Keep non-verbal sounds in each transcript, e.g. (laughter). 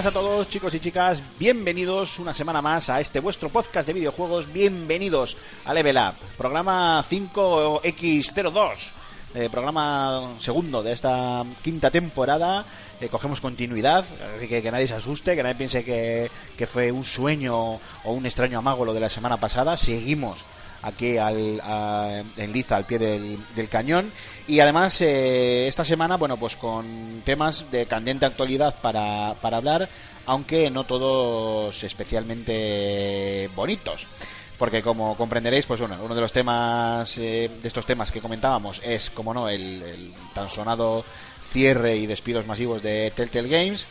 Buenas a todos chicos y chicas, bienvenidos una semana más a este vuestro podcast de videojuegos, bienvenidos a Level Up, programa 5X02, eh, programa segundo de esta quinta temporada, eh, cogemos continuidad, así que que nadie se asuste, que nadie piense que, que fue un sueño o un extraño amago lo de la semana pasada, seguimos aquí al, a- en liza al pie del, cañón y además eh, esta semana bueno pues con temas de candente actualidad para, para hablar aunque no todos especialmente bonitos porque como comprenderéis pues bueno uno de los temas eh, de estos temas que comentábamos es como no el, el tan sonado cierre y despidos masivos de Telltale Games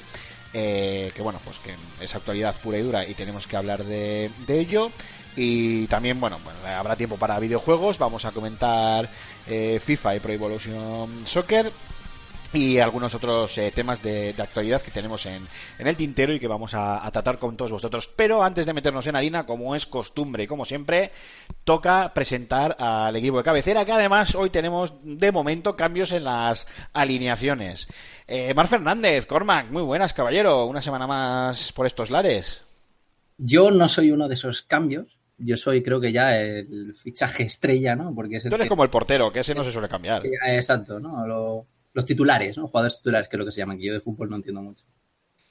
eh, que bueno, pues que es actualidad pura y dura y tenemos que hablar de, de ello. Y también, bueno, bueno, habrá tiempo para videojuegos, vamos a comentar eh, FIFA y Pro Evolution Soccer y algunos otros eh, temas de, actualidad que tenemos en, en el tintero y que vamos a, a tratar con todos vosotros. Pero antes de meternos en harina, como es costumbre y como siempre, toca presentar al equipo de cabecera, que además hoy tenemos de momento cambios en las alineaciones. Eh, Mar Fernández, Cormac, muy buenas, caballero. Una semana más por estos lares. Yo no soy uno de esos cambios. Yo soy, creo que ya el fichaje estrella, ¿no? Porque es el Tú eres que- como el portero, que ese no se suele cambiar. Eh, Exacto, ¿no? Lo- los titulares, ¿no? Jugadores titulares, que es lo que se llaman, que yo de fútbol no entiendo mucho.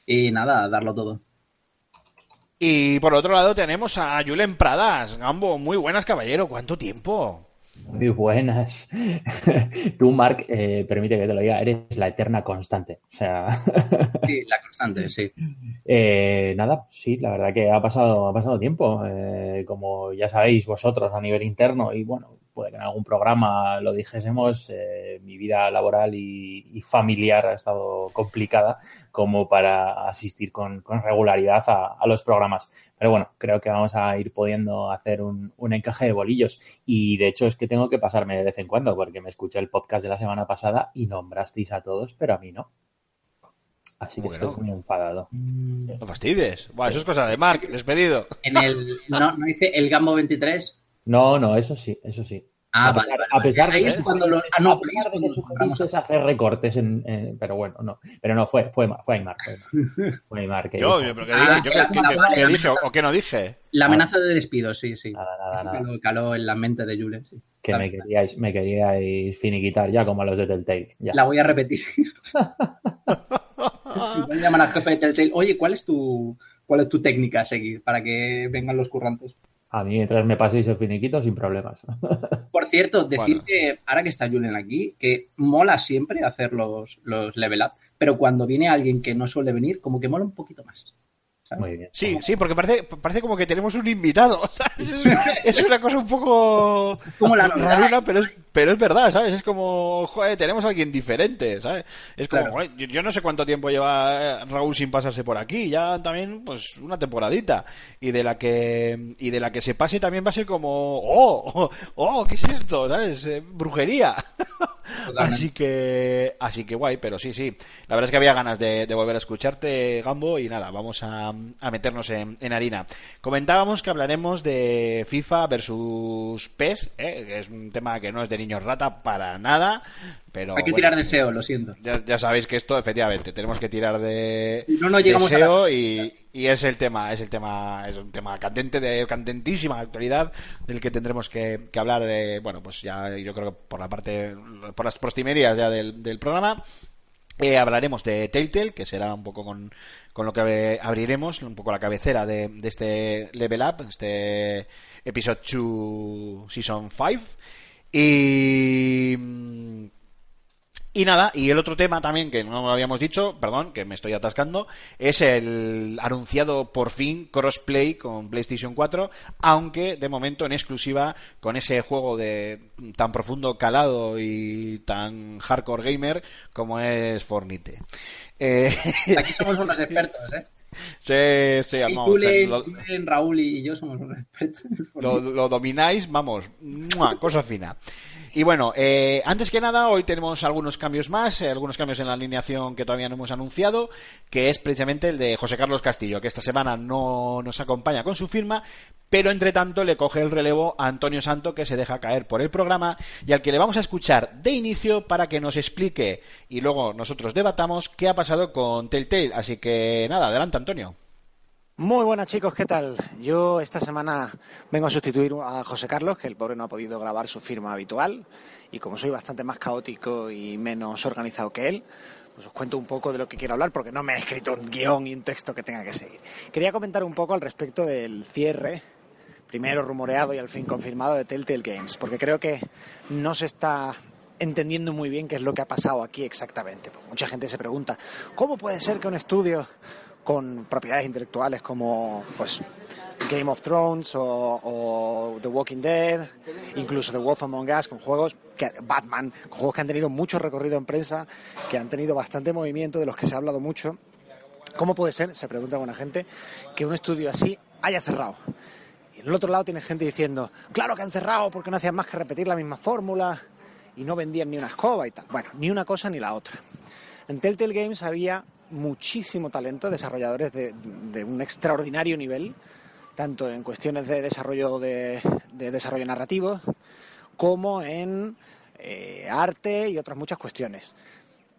Y nada, darlo todo. Y por otro lado tenemos a Julen Pradas. Gambo, muy buenas, caballero. ¿Cuánto tiempo? Muy buenas. (laughs) Tú, Mark, eh, permite que te lo diga, eres la eterna constante. O sea, Sí, la constante, sí. eh, nada, sí, la verdad que ha pasado, ha pasado tiempo. Eh, como ya sabéis vosotros a nivel interno, y bueno, puede que en algún programa lo dijésemos, eh, mi vida laboral y, y familiar ha estado complicada como para asistir con, con regularidad a, a los programas. Pero bueno, creo que vamos a ir pudiendo hacer un, un encaje de bolillos. Y de hecho es que tengo que pasarme de vez en cuando, porque me escuché el podcast de la semana pasada y nombrasteis a todos, pero a mí no. Así que Bueno. estoy muy enfadado. No fastidies. Buah, eso es cosa de Mark, despedido. En el, no, no dice el Gambo 23. No, no, eso sí, eso sí. Ah, a vale, pesar, vale, a pesar Ahí de es que- cuando lo- ah, no, a pesar de cuando que lo compramos. sugeristeis hacer recortes en, en- pero bueno, no, pero no fue, fue, fue Aymar, fue Aymar, (laughs) Fue Aymar que Yo, yo, pero ¿qué Ah, dije? Yo, ¿qué- vale, qué- vale, qué vale. dije o, o qué no dije? La amenaza de despido, sí, sí. nada, nada, nada, Caló, caló en la mente de Julen, sí. que me queríais, me queríais finiquitar ya como a los de Telltale, ya. La voy a repetir. Y voy a llamar al jefe de Telltale. Oye, ¿cuál es tu cuál es tu técnica a seguir para que vengan los currantes? A mí mientras me paséis el finiquito sin problemas. (laughs) Por cierto, decir Bueno. que ahora que está Julen aquí, que mola siempre hacer los, los level up, pero cuando viene alguien que no suele venir, como que mola un poquito más. ¿sabes? Muy bien. Sí, sí, porque parece, parece como que tenemos un invitado. (laughs) ¿sabes? Es, una, es una cosa un poco Como la pero es, pero es verdad, ¿sabes? Es como, joder, tenemos a alguien diferente, ¿sabes? Es como, Claro. joder, yo, yo no sé cuánto tiempo lleva eh, Raúl sin pasarse por aquí, ya también, pues, una temporadita. Y de la que, y de la que se pase también va a ser como, oh, (laughs) oh, ¿qué es esto? ¿Sabes? Eh, brujería. (laughs) Así que, así que guay, pero sí, sí. La verdad es que había ganas de, de volver a escucharte, Gambo, y nada, vamos a, a meternos en, en harina. Comentábamos que hablaremos de FIFA versus PES, ¿eh? que es un tema que no es de niños rata para nada, pero Hay que bueno, tirar de SEO, lo siento. Ya, ya sabéis que esto, efectivamente, tenemos que tirar de, Si no, no de llegamos a SEO la- y, y es el tema, es el tema, es un tema candente de candentísima actualidad del que tendremos que, que hablar, eh, bueno, pues ya yo creo que por la parte, por las prostimerías ya del, del programa. Eh, hablaremos de Telltale, que será un poco con, con lo que abriremos, un poco la cabecera de, de este Level Up, este Episode 2 Season 5. Y. Y nada, y el otro tema también que no habíamos dicho, perdón, que me estoy atascando, es el anunciado por fin crossplay con PlayStation 4, aunque de momento en exclusiva con ese juego de tan profundo calado y tan hardcore gamer como es Fornite. Eh, Aquí somos unos expertos, ¿eh? Sí, sí, vamos, Julen, lo- Julen, Raúl y yo somos unos expertos. lo, lo domináis, vamos, ¡mua! cosa fina. Y bueno, eh, antes que nada, hoy tenemos algunos cambios más, eh, algunos cambios en la alineación que todavía no hemos anunciado, que es precisamente el de José Carlos Castillo, que esta semana no nos acompaña con su firma, pero entre tanto le coge el relevo a Antonio Santo, que se deja caer por el programa y al que le vamos a escuchar de inicio para que nos explique y luego nosotros debatamos qué ha pasado con Telltale. Así que nada, adelante Antonio. Muy buenas chicos, ¿qué tal? Yo esta semana vengo a sustituir a José Carlos, que el pobre no ha podido grabar su firma habitual, y como soy bastante más caótico y menos organizado que él, pues os cuento un poco de lo que quiero hablar, porque no me he escrito un guion y un texto que tenga que seguir. Quería comentar un poco al respecto del cierre, primero rumoreado y al fin confirmado, de Telltale Games, porque creo que no se está entendiendo muy bien qué es lo que ha pasado aquí exactamente. Pues mucha gente se pregunta, ¿cómo puede ser que un estudio con propiedades intelectuales como pues Game of Thrones o, The Walking Dead, incluso The Wolf Among Us, con juegos que Batman, juegos que han tenido mucho recorrido en prensa, que han tenido bastante movimiento, de los que se ha hablado mucho. ¿Cómo puede ser, se pregunta alguna gente, que un estudio así haya cerrado? Y en el otro lado tiene gente diciendo, claro que han cerrado porque no hacían más que repetir la misma fórmula y no vendían ni una escoba y tal. Bueno, ni una cosa ni la otra. En Telltale Games había muchísimo talento, desarrolladores de, de un extraordinario nivel, tanto en cuestiones de desarrollo de, de desarrollo narrativo como en eh, arte y otras muchas cuestiones.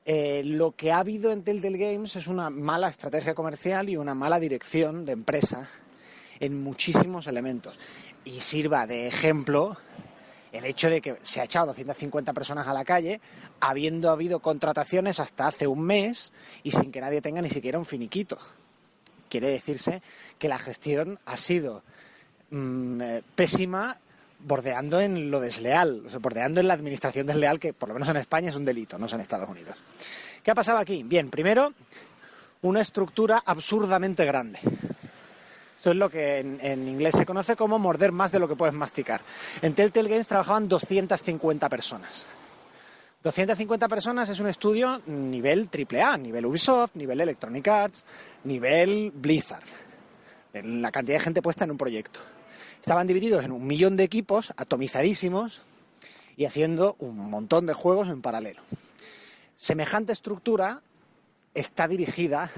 Eh, lo que ha habido en Telltale Games es una mala estrategia comercial y una mala dirección de empresa en muchísimos elementos. Y sirva de ejemplo el hecho de que se ha echado 250 personas a la calle, habiendo habido contrataciones hasta hace un mes y sin que nadie tenga ni siquiera un finiquito. Quiere decirse que la gestión ha sido mm, eh, pésima, bordeando en lo desleal, bordeando en la administración desleal, que por lo menos en España es un delito, no es en Estados Unidos. ¿Qué ha pasado aquí? Bien, primero, una estructura absurdamente grande. Esto es lo que en, en inglés se conoce como morder más de lo que puedes masticar. En Telltale Games trabajaban 250 personas. 250 personas es un estudio nivel AAA, nivel Ubisoft, nivel Electronic Arts, nivel Blizzard. La cantidad de gente puesta en un proyecto. Estaban divididos en un millón de equipos, atomizadísimos, y haciendo un montón de juegos en paralelo. Semejante estructura está dirigida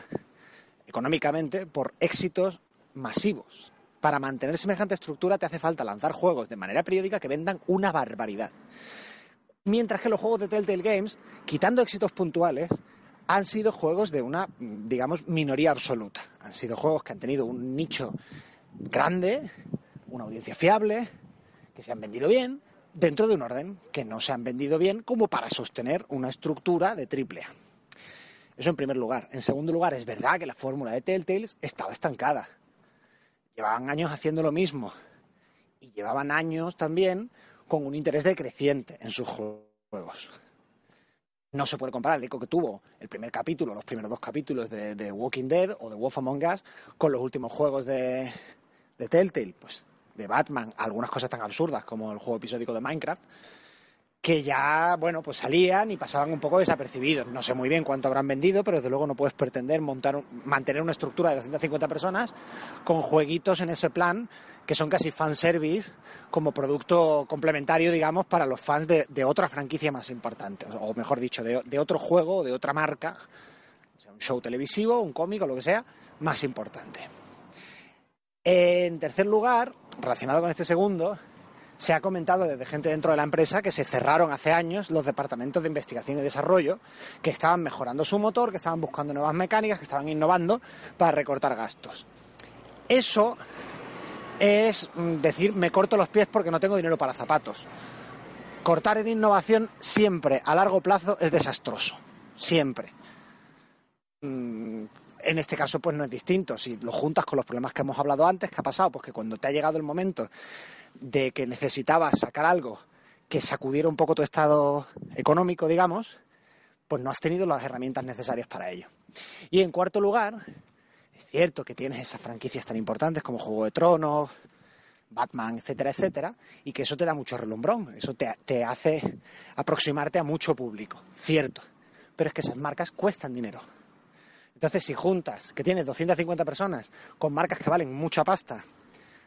económicamente por éxitos masivos. Para mantener semejante estructura te hace falta lanzar juegos de manera periódica que vendan una barbaridad. Mientras que los juegos de Telltale Games, quitando éxitos puntuales, han sido juegos de una, digamos, minoría absoluta. Han sido juegos que han tenido un nicho grande, una audiencia fiable, que se han vendido bien, dentro de un orden que no se han vendido bien como para sostener una estructura de triple A. Eso en primer lugar. En segundo lugar, es verdad que la fórmula de Telltale estaba estancada. Llevaban años haciendo lo mismo. Y llevaban años también con un interés decreciente en sus juegos. No se puede comparar el eco que tuvo el primer capítulo, los primeros dos capítulos de, Walking Dead o de Wolf Among Us con los últimos juegos de, de Telltale, pues de Batman, algunas cosas tan absurdas como el juego episódico de Minecraft, que ya, bueno, pues salían y pasaban un poco desapercibidos. No sé muy bien cuánto habrán vendido, pero desde luego no puedes pretender montar mantener una estructura de 250 personas con jueguitos en ese plan que son casi fanservice como producto complementario, digamos, para los fans de, de otra franquicia más importante, o mejor dicho, de, de otro juego o de otra marca, sea, un show televisivo, un cómic o lo que sea, más importante. En tercer lugar, relacionado con este segundo, se ha comentado desde gente dentro de la empresa que se cerraron hace años los departamentos de investigación y desarrollo, que estaban mejorando su motor, que estaban buscando nuevas mecánicas, que estaban innovando para recortar gastos. Eso es mm, decir, me corto los pies porque no tengo dinero para zapatos. Cortar en innovación siempre, a largo plazo, es desastroso. Siempre. En este caso pues no es distinto. Si lo juntas con los problemas que hemos hablado antes, ¿qué ha pasado? Pues que cuando te ha llegado el momento de que necesitabas sacar algo que sacudiera un poco tu estado económico, digamos, pues no has tenido las herramientas necesarias para ello. Y en cuarto lugar, es cierto que tienes esas franquicias tan importantes como Juego de Tronos, Batman, etcétera, etcétera, y que eso te da mucho relumbrón, eso te, te hace aproximarte a mucho público, cierto. Pero es que esas marcas cuestan dinero. Entonces, si juntas que tienes 250 personas con marcas que valen mucha pasta,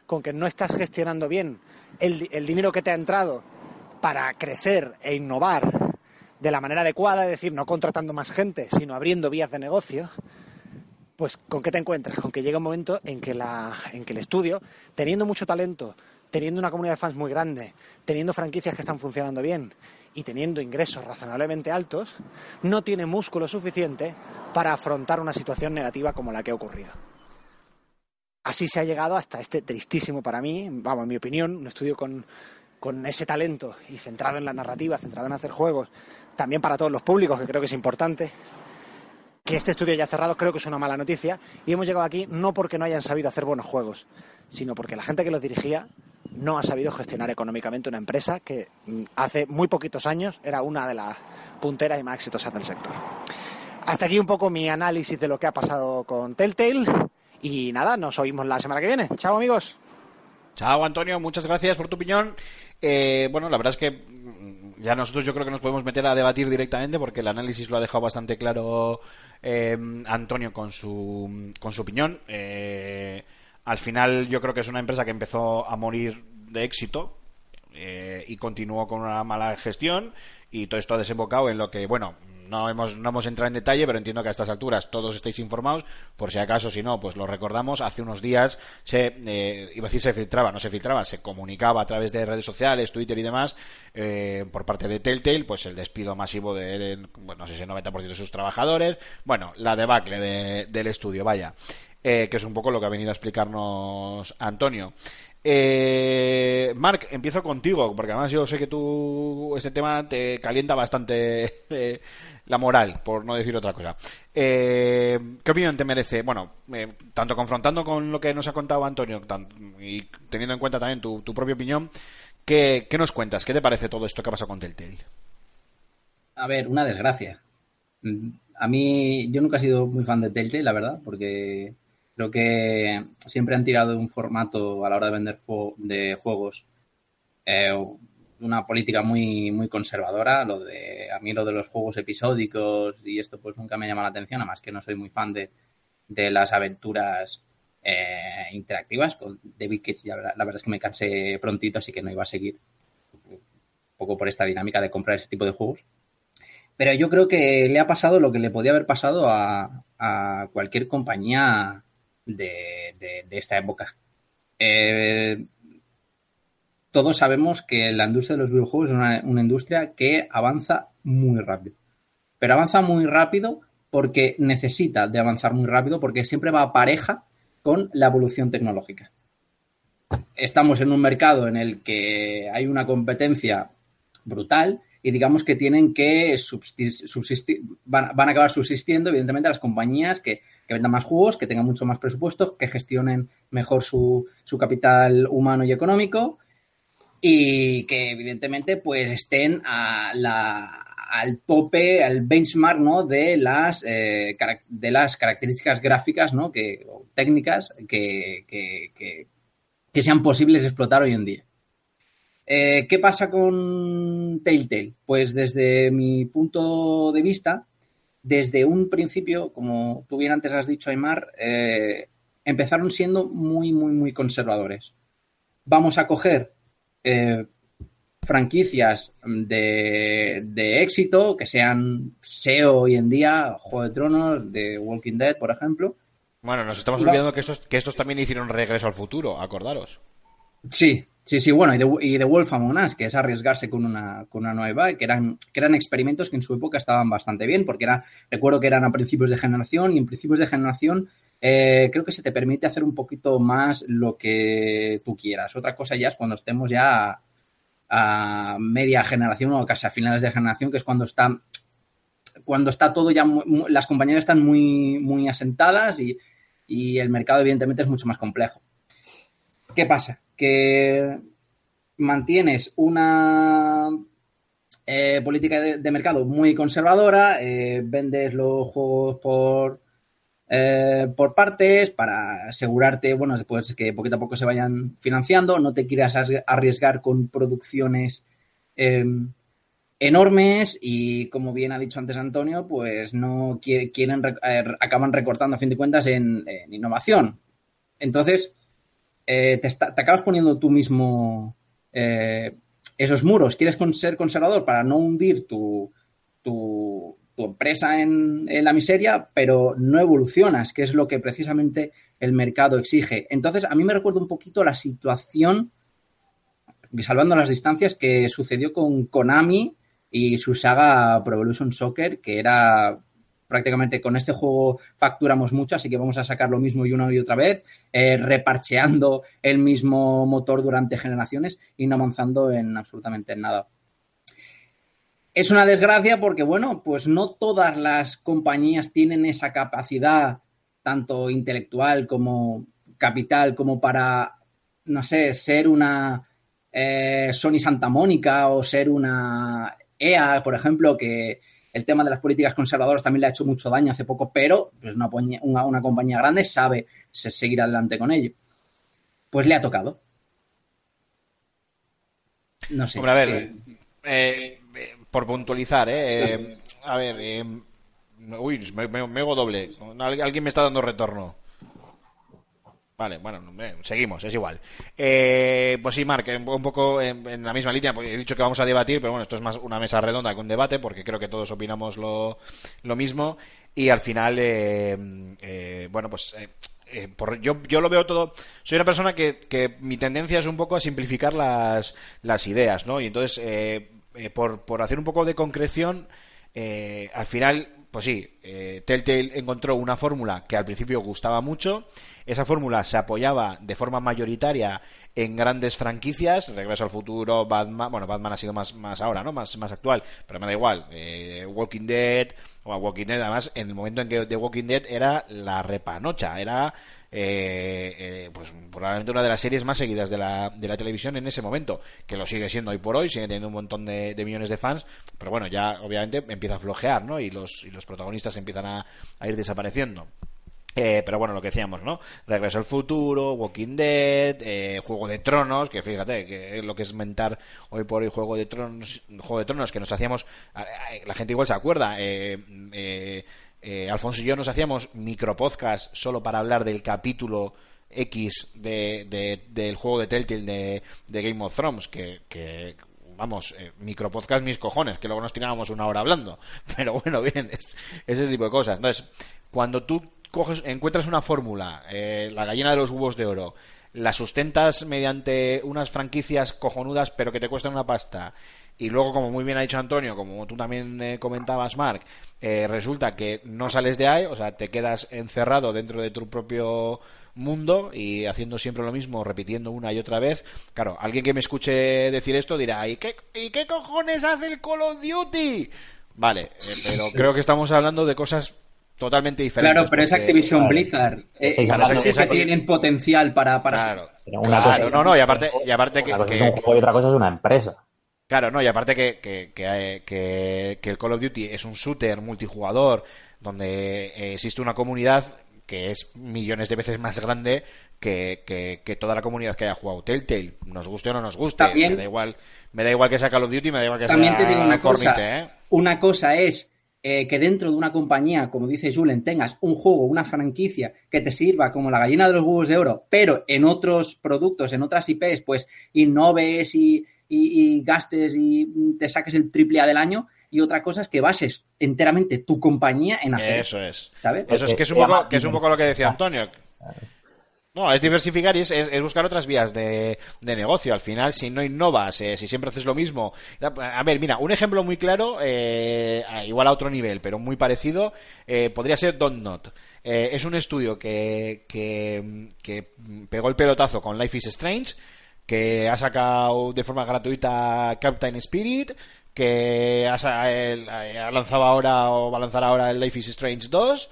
con que no estás gestionando bien el, di- el dinero que te ha entrado para crecer e innovar de la manera adecuada, es decir, no contratando más gente, sino abriendo vías de negocio, pues ¿con qué te encuentras? Con que llega un momento en que, la, en que el estudio, teniendo mucho talento, teniendo una comunidad de fans muy grande, teniendo franquicias que están funcionando bien y teniendo ingresos razonablemente altos, no tiene músculo suficiente para afrontar una situación negativa como la que ha ocurrido. Así se ha llegado hasta este tristísimo para mí, vamos, en mi opinión, un estudio con, con ese talento y centrado en la narrativa, centrado en hacer juegos, también para todos los públicos, que creo que es importante, que este estudio haya cerrado creo que es una mala noticia y hemos llegado aquí no porque no hayan sabido hacer buenos juegos, sino porque la gente que los dirigía no ha sabido gestionar económicamente una empresa que mm, hace muy poquitos años era una de las punteras y más exitosas del sector. Hasta aquí un poco mi análisis de lo que ha pasado con Telltale y nada, nos oímos la semana que viene. Chao amigos. Chao, Antonio, muchas gracias por tu opinión. Eh, bueno, la verdad es que mm, ya nosotros yo creo que nos podemos meter a debatir directamente porque el análisis lo ha dejado bastante claro eh, Antonio con su, con su opinión. Eh, al final yo creo que es una empresa que empezó a morir de éxito eh, y continuó con una mala gestión y todo esto ha desembocado en lo que, bueno, no hemos, no hemos entrado en detalle, pero entiendo que a estas alturas todos estáis informados. Por si acaso, si no, pues lo recordamos. Hace unos días se, eh, iba a decir se filtraba, no se filtraba, se comunicaba a través de redes sociales, Twitter y demás, eh, por parte de Telltale, pues el despido masivo de, bueno, no sé si el 90% de sus trabajadores. Bueno, la debacle de- del estudio, vaya. Eh, que es un poco lo que ha venido a explicarnos Antonio. Eh, Marc, empiezo contigo, porque además yo sé que tú este tema te calienta bastante (laughs) eh, la moral, por no decir otra cosa. Eh, ¿Qué opinión te merece? Bueno, eh, tanto confrontando con lo que nos ha contado Antonio y teniendo en cuenta también tu, tu propia opinión, ¿qué, qué nos cuentas? ¿Qué te parece todo esto que ha pasado con Telltale? A ver, una desgracia. Mm, A mí, yo nunca he sido muy fan de Telltale, la verdad, porque creo que siempre han tirado de un formato a la hora de vender de juegos eh, una política muy, muy conservadora. Lo de, a mí lo de los juegos episódicos y esto pues nunca me llama la atención, además que no soy muy fan de, de las aventuras eh, interactivas. Con David Cage ya la la verdad es que me cansé prontito, así que no iba a seguir un poco por esta dinámica de comprar ese tipo de juegos. Pero yo creo que le ha pasado lo que le podía haber pasado a, a cualquier compañía de, esta época. Eh, todos sabemos que la industria de los videojuegos es una, industria que avanza muy rápido. Pero avanza muy rápido porque necesita de avanzar muy rápido porque siempre va pareja con la evolución tecnológica. Estamos en un mercado en el que hay una competencia brutal y digamos que tienen que subsistir, van a acabar subsistiendo evidentemente las compañías que, que vendan más juegos, que tengan mucho más presupuestos, que gestionen mejor su, su capital humano y económico y que evidentemente pues estén a la, al tope, al benchmark ¿no? de, las, eh, de las características gráficas ¿no? que, o técnicas que, que- que- sean posibles explotar hoy en día. Eh, ¿Qué pasa con Telltale? Pues desde mi punto de vista, desde un principio, como tú bien antes has dicho, Aymar, eh, empezaron siendo muy, muy, muy conservadores. Vamos a coger eh, franquicias de, de éxito, que sean SEO hoy en día, Juego de Tronos, de Walking Dead, por ejemplo. Bueno, nos estamos olvidando que estos, que estos también hicieron regreso al futuro, acordaros. Sí, sí, sí, bueno, y de Wolf Among Us, que es arriesgarse con una, con una nueva, que eran, que eran experimentos que en su época estaban bastante bien, porque era, recuerdo que eran a principios de generación, y en principios de generación eh, creo que se te permite hacer un poquito más lo que tú quieras. Otra cosa ya es cuando estemos ya a, a media generación o casi a finales de generación, que es cuando está cuando está todo ya, las compañías están muy, muy asentadas y, y el mercado evidentemente es mucho más complejo. ¿Qué pasa? Que mantienes una eh, política de, mercado muy conservadora, eh, vendes los juegos por, eh, por partes para asegurarte, bueno, después que poquito a poco se vayan financiando, no te quieras arri- arriesgar con producciones eh, enormes y como bien ha dicho antes Antonio, pues no quie- quieren, acaban recortando a fin de cuentas en, en innovación. Entonces, eh, te, está- acabas poniendo tú mismo eh, esos muros. Quieres ser conservador para no hundir tu, tu, tu empresa en, en la miseria, pero no evolucionas, que es lo que precisamente el mercado exige. Entonces, a mí me recuerda un poquito la situación, salvando las distancias, que sucedió con Konami y su saga Pro Evolution Soccer, que era prácticamente con este juego facturamos mucho, así que vamos a sacar lo mismo y una y otra vez, eh, reparcheando el mismo motor durante generaciones y no avanzando en absolutamente nada. Es una desgracia porque, bueno, pues no todas las compañías tienen esa capacidad, tanto intelectual como capital, como para, no sé, ser una eh, Sony Santa Mónica o ser una EA, por ejemplo, que el tema de las políticas conservadoras también le ha hecho mucho daño hace poco, pero pues una, una, una compañía grande sabe se- seguir adelante con ello. Pues le ha tocado. No sé. Hombre, a ver, Eh, eh, eh, por puntualizar, ¿eh? Eh, a ver, uy, me, me, me hago doble. Al- Alguien me está dando retorno. Vale, bueno, eh, seguimos, es igual. Eh, pues sí, Marc, un un poco en, la misma línea, pues he dicho que vamos a debatir, pero bueno, esto es más una mesa redonda que un debate, porque creo que todos opinamos lo, lo mismo. Y al final, eh, eh, bueno, pues eh, eh, por, yo, yo lo veo todo. Soy una persona que, que mi tendencia es un poco a simplificar las, las ideas, ¿no? Y entonces, eh, eh, por, por hacer un poco de concreción, eh, al final, pues sí, eh, Telltale encontró una fórmula que al principio gustaba mucho. Esa fórmula se apoyaba de forma mayoritaria en grandes franquicias, Regreso al Futuro, Batman, bueno, Batman ha sido más, más ahora, ¿no? Más, más actual, pero me da igual. eh, Walking Dead, o a Walking Dead, además, en el momento en que The Walking Dead era la repanocha, era eh, eh, pues probablemente una de las series más seguidas de la, de la televisión en ese momento, que lo sigue siendo hoy por hoy, sigue teniendo un montón de, millones de fans, pero bueno, ya obviamente empieza a flojear, ¿no? Y los, y los protagonistas empiezan a, ir desapareciendo. Eh, pero bueno, lo que decíamos, ¿no? Regreso al futuro, Walking Dead, eh, Juego de Tronos, que fíjate, que es lo que es mentar hoy por hoy Juego de Tronos, Juego de Tronos, que nos hacíamos, la gente igual se acuerda, eh, eh, Alfonso y yo nos hacíamos micropodcast solo para hablar del capítulo X de, de- del juego de Telltale de, de Game of Thrones, que, que vamos, eh, micropodcast mis cojones, que luego nos tirábamos una hora hablando. (laughs) Pero bueno, bien, es- ese tipo de cosas. Entonces, cuando tú coges, encuentras una fórmula, eh, la gallina de los huevos de oro, la sustentas mediante unas franquicias cojonudas, pero que te cuestan una pasta, y luego, como muy bien ha dicho Antonio, como tú también eh, comentabas, Mark, eh, resulta que no sales de ahí, o sea, te quedas encerrado dentro de tu propio mundo y haciendo siempre lo mismo, repitiendo una y otra vez. Claro, alguien que me escuche decir esto dirá, ¿y qué, ¿y qué cojones hace el Call of Duty? Vale, eh, pero creo que estamos hablando de cosas totalmente diferentes. Claro, pero es Activision claro. Blizzard. Eh, claro, sí que tienen potencial para, para Claro, una claro, cosa- no, no, y aparte, y aparte que, cosa que- es un juego y otra cosa es una empresa. Claro, no, y aparte que, que, que, eh, que- que el Call of Duty es un shooter multijugador donde eh, existe una comunidad que es millones de veces más grande que, que- que toda la comunidad que haya jugado Telltale, nos guste o no nos guste, También- me da igual, me da igual que sea Call of Duty, me da igual que También sea te digo una Fortnite, cosa. ¿eh? Una cosa es eh, que dentro de una compañía, como dice Julen, tengas un juego, una franquicia que te sirva como la gallina de los huevos de oro, pero en otros productos, en otras IPs, pues innoves y, y- y gastes y te saques el triple A del año. Y otra cosa es que bases enteramente tu compañía en hacer Eso es. ¿sabes? Eso es que es un poco, llama que es un poco lo que decía Antonio. No, es diversificar y es, es- es buscar otras vías de, de negocio. Al final, si no innovas, eh, si siempre haces lo mismo. A ver, mira, un ejemplo muy claro, eh, igual a otro nivel, pero muy parecido, eh, podría ser Don't Not. Eh, es un estudio que, que, que pegó el pelotazo con Life is Strange, que ha sacado de forma gratuita Captain Spirit, que ha, lanzado ahora o va a lanzar ahora el Life is Strange 2,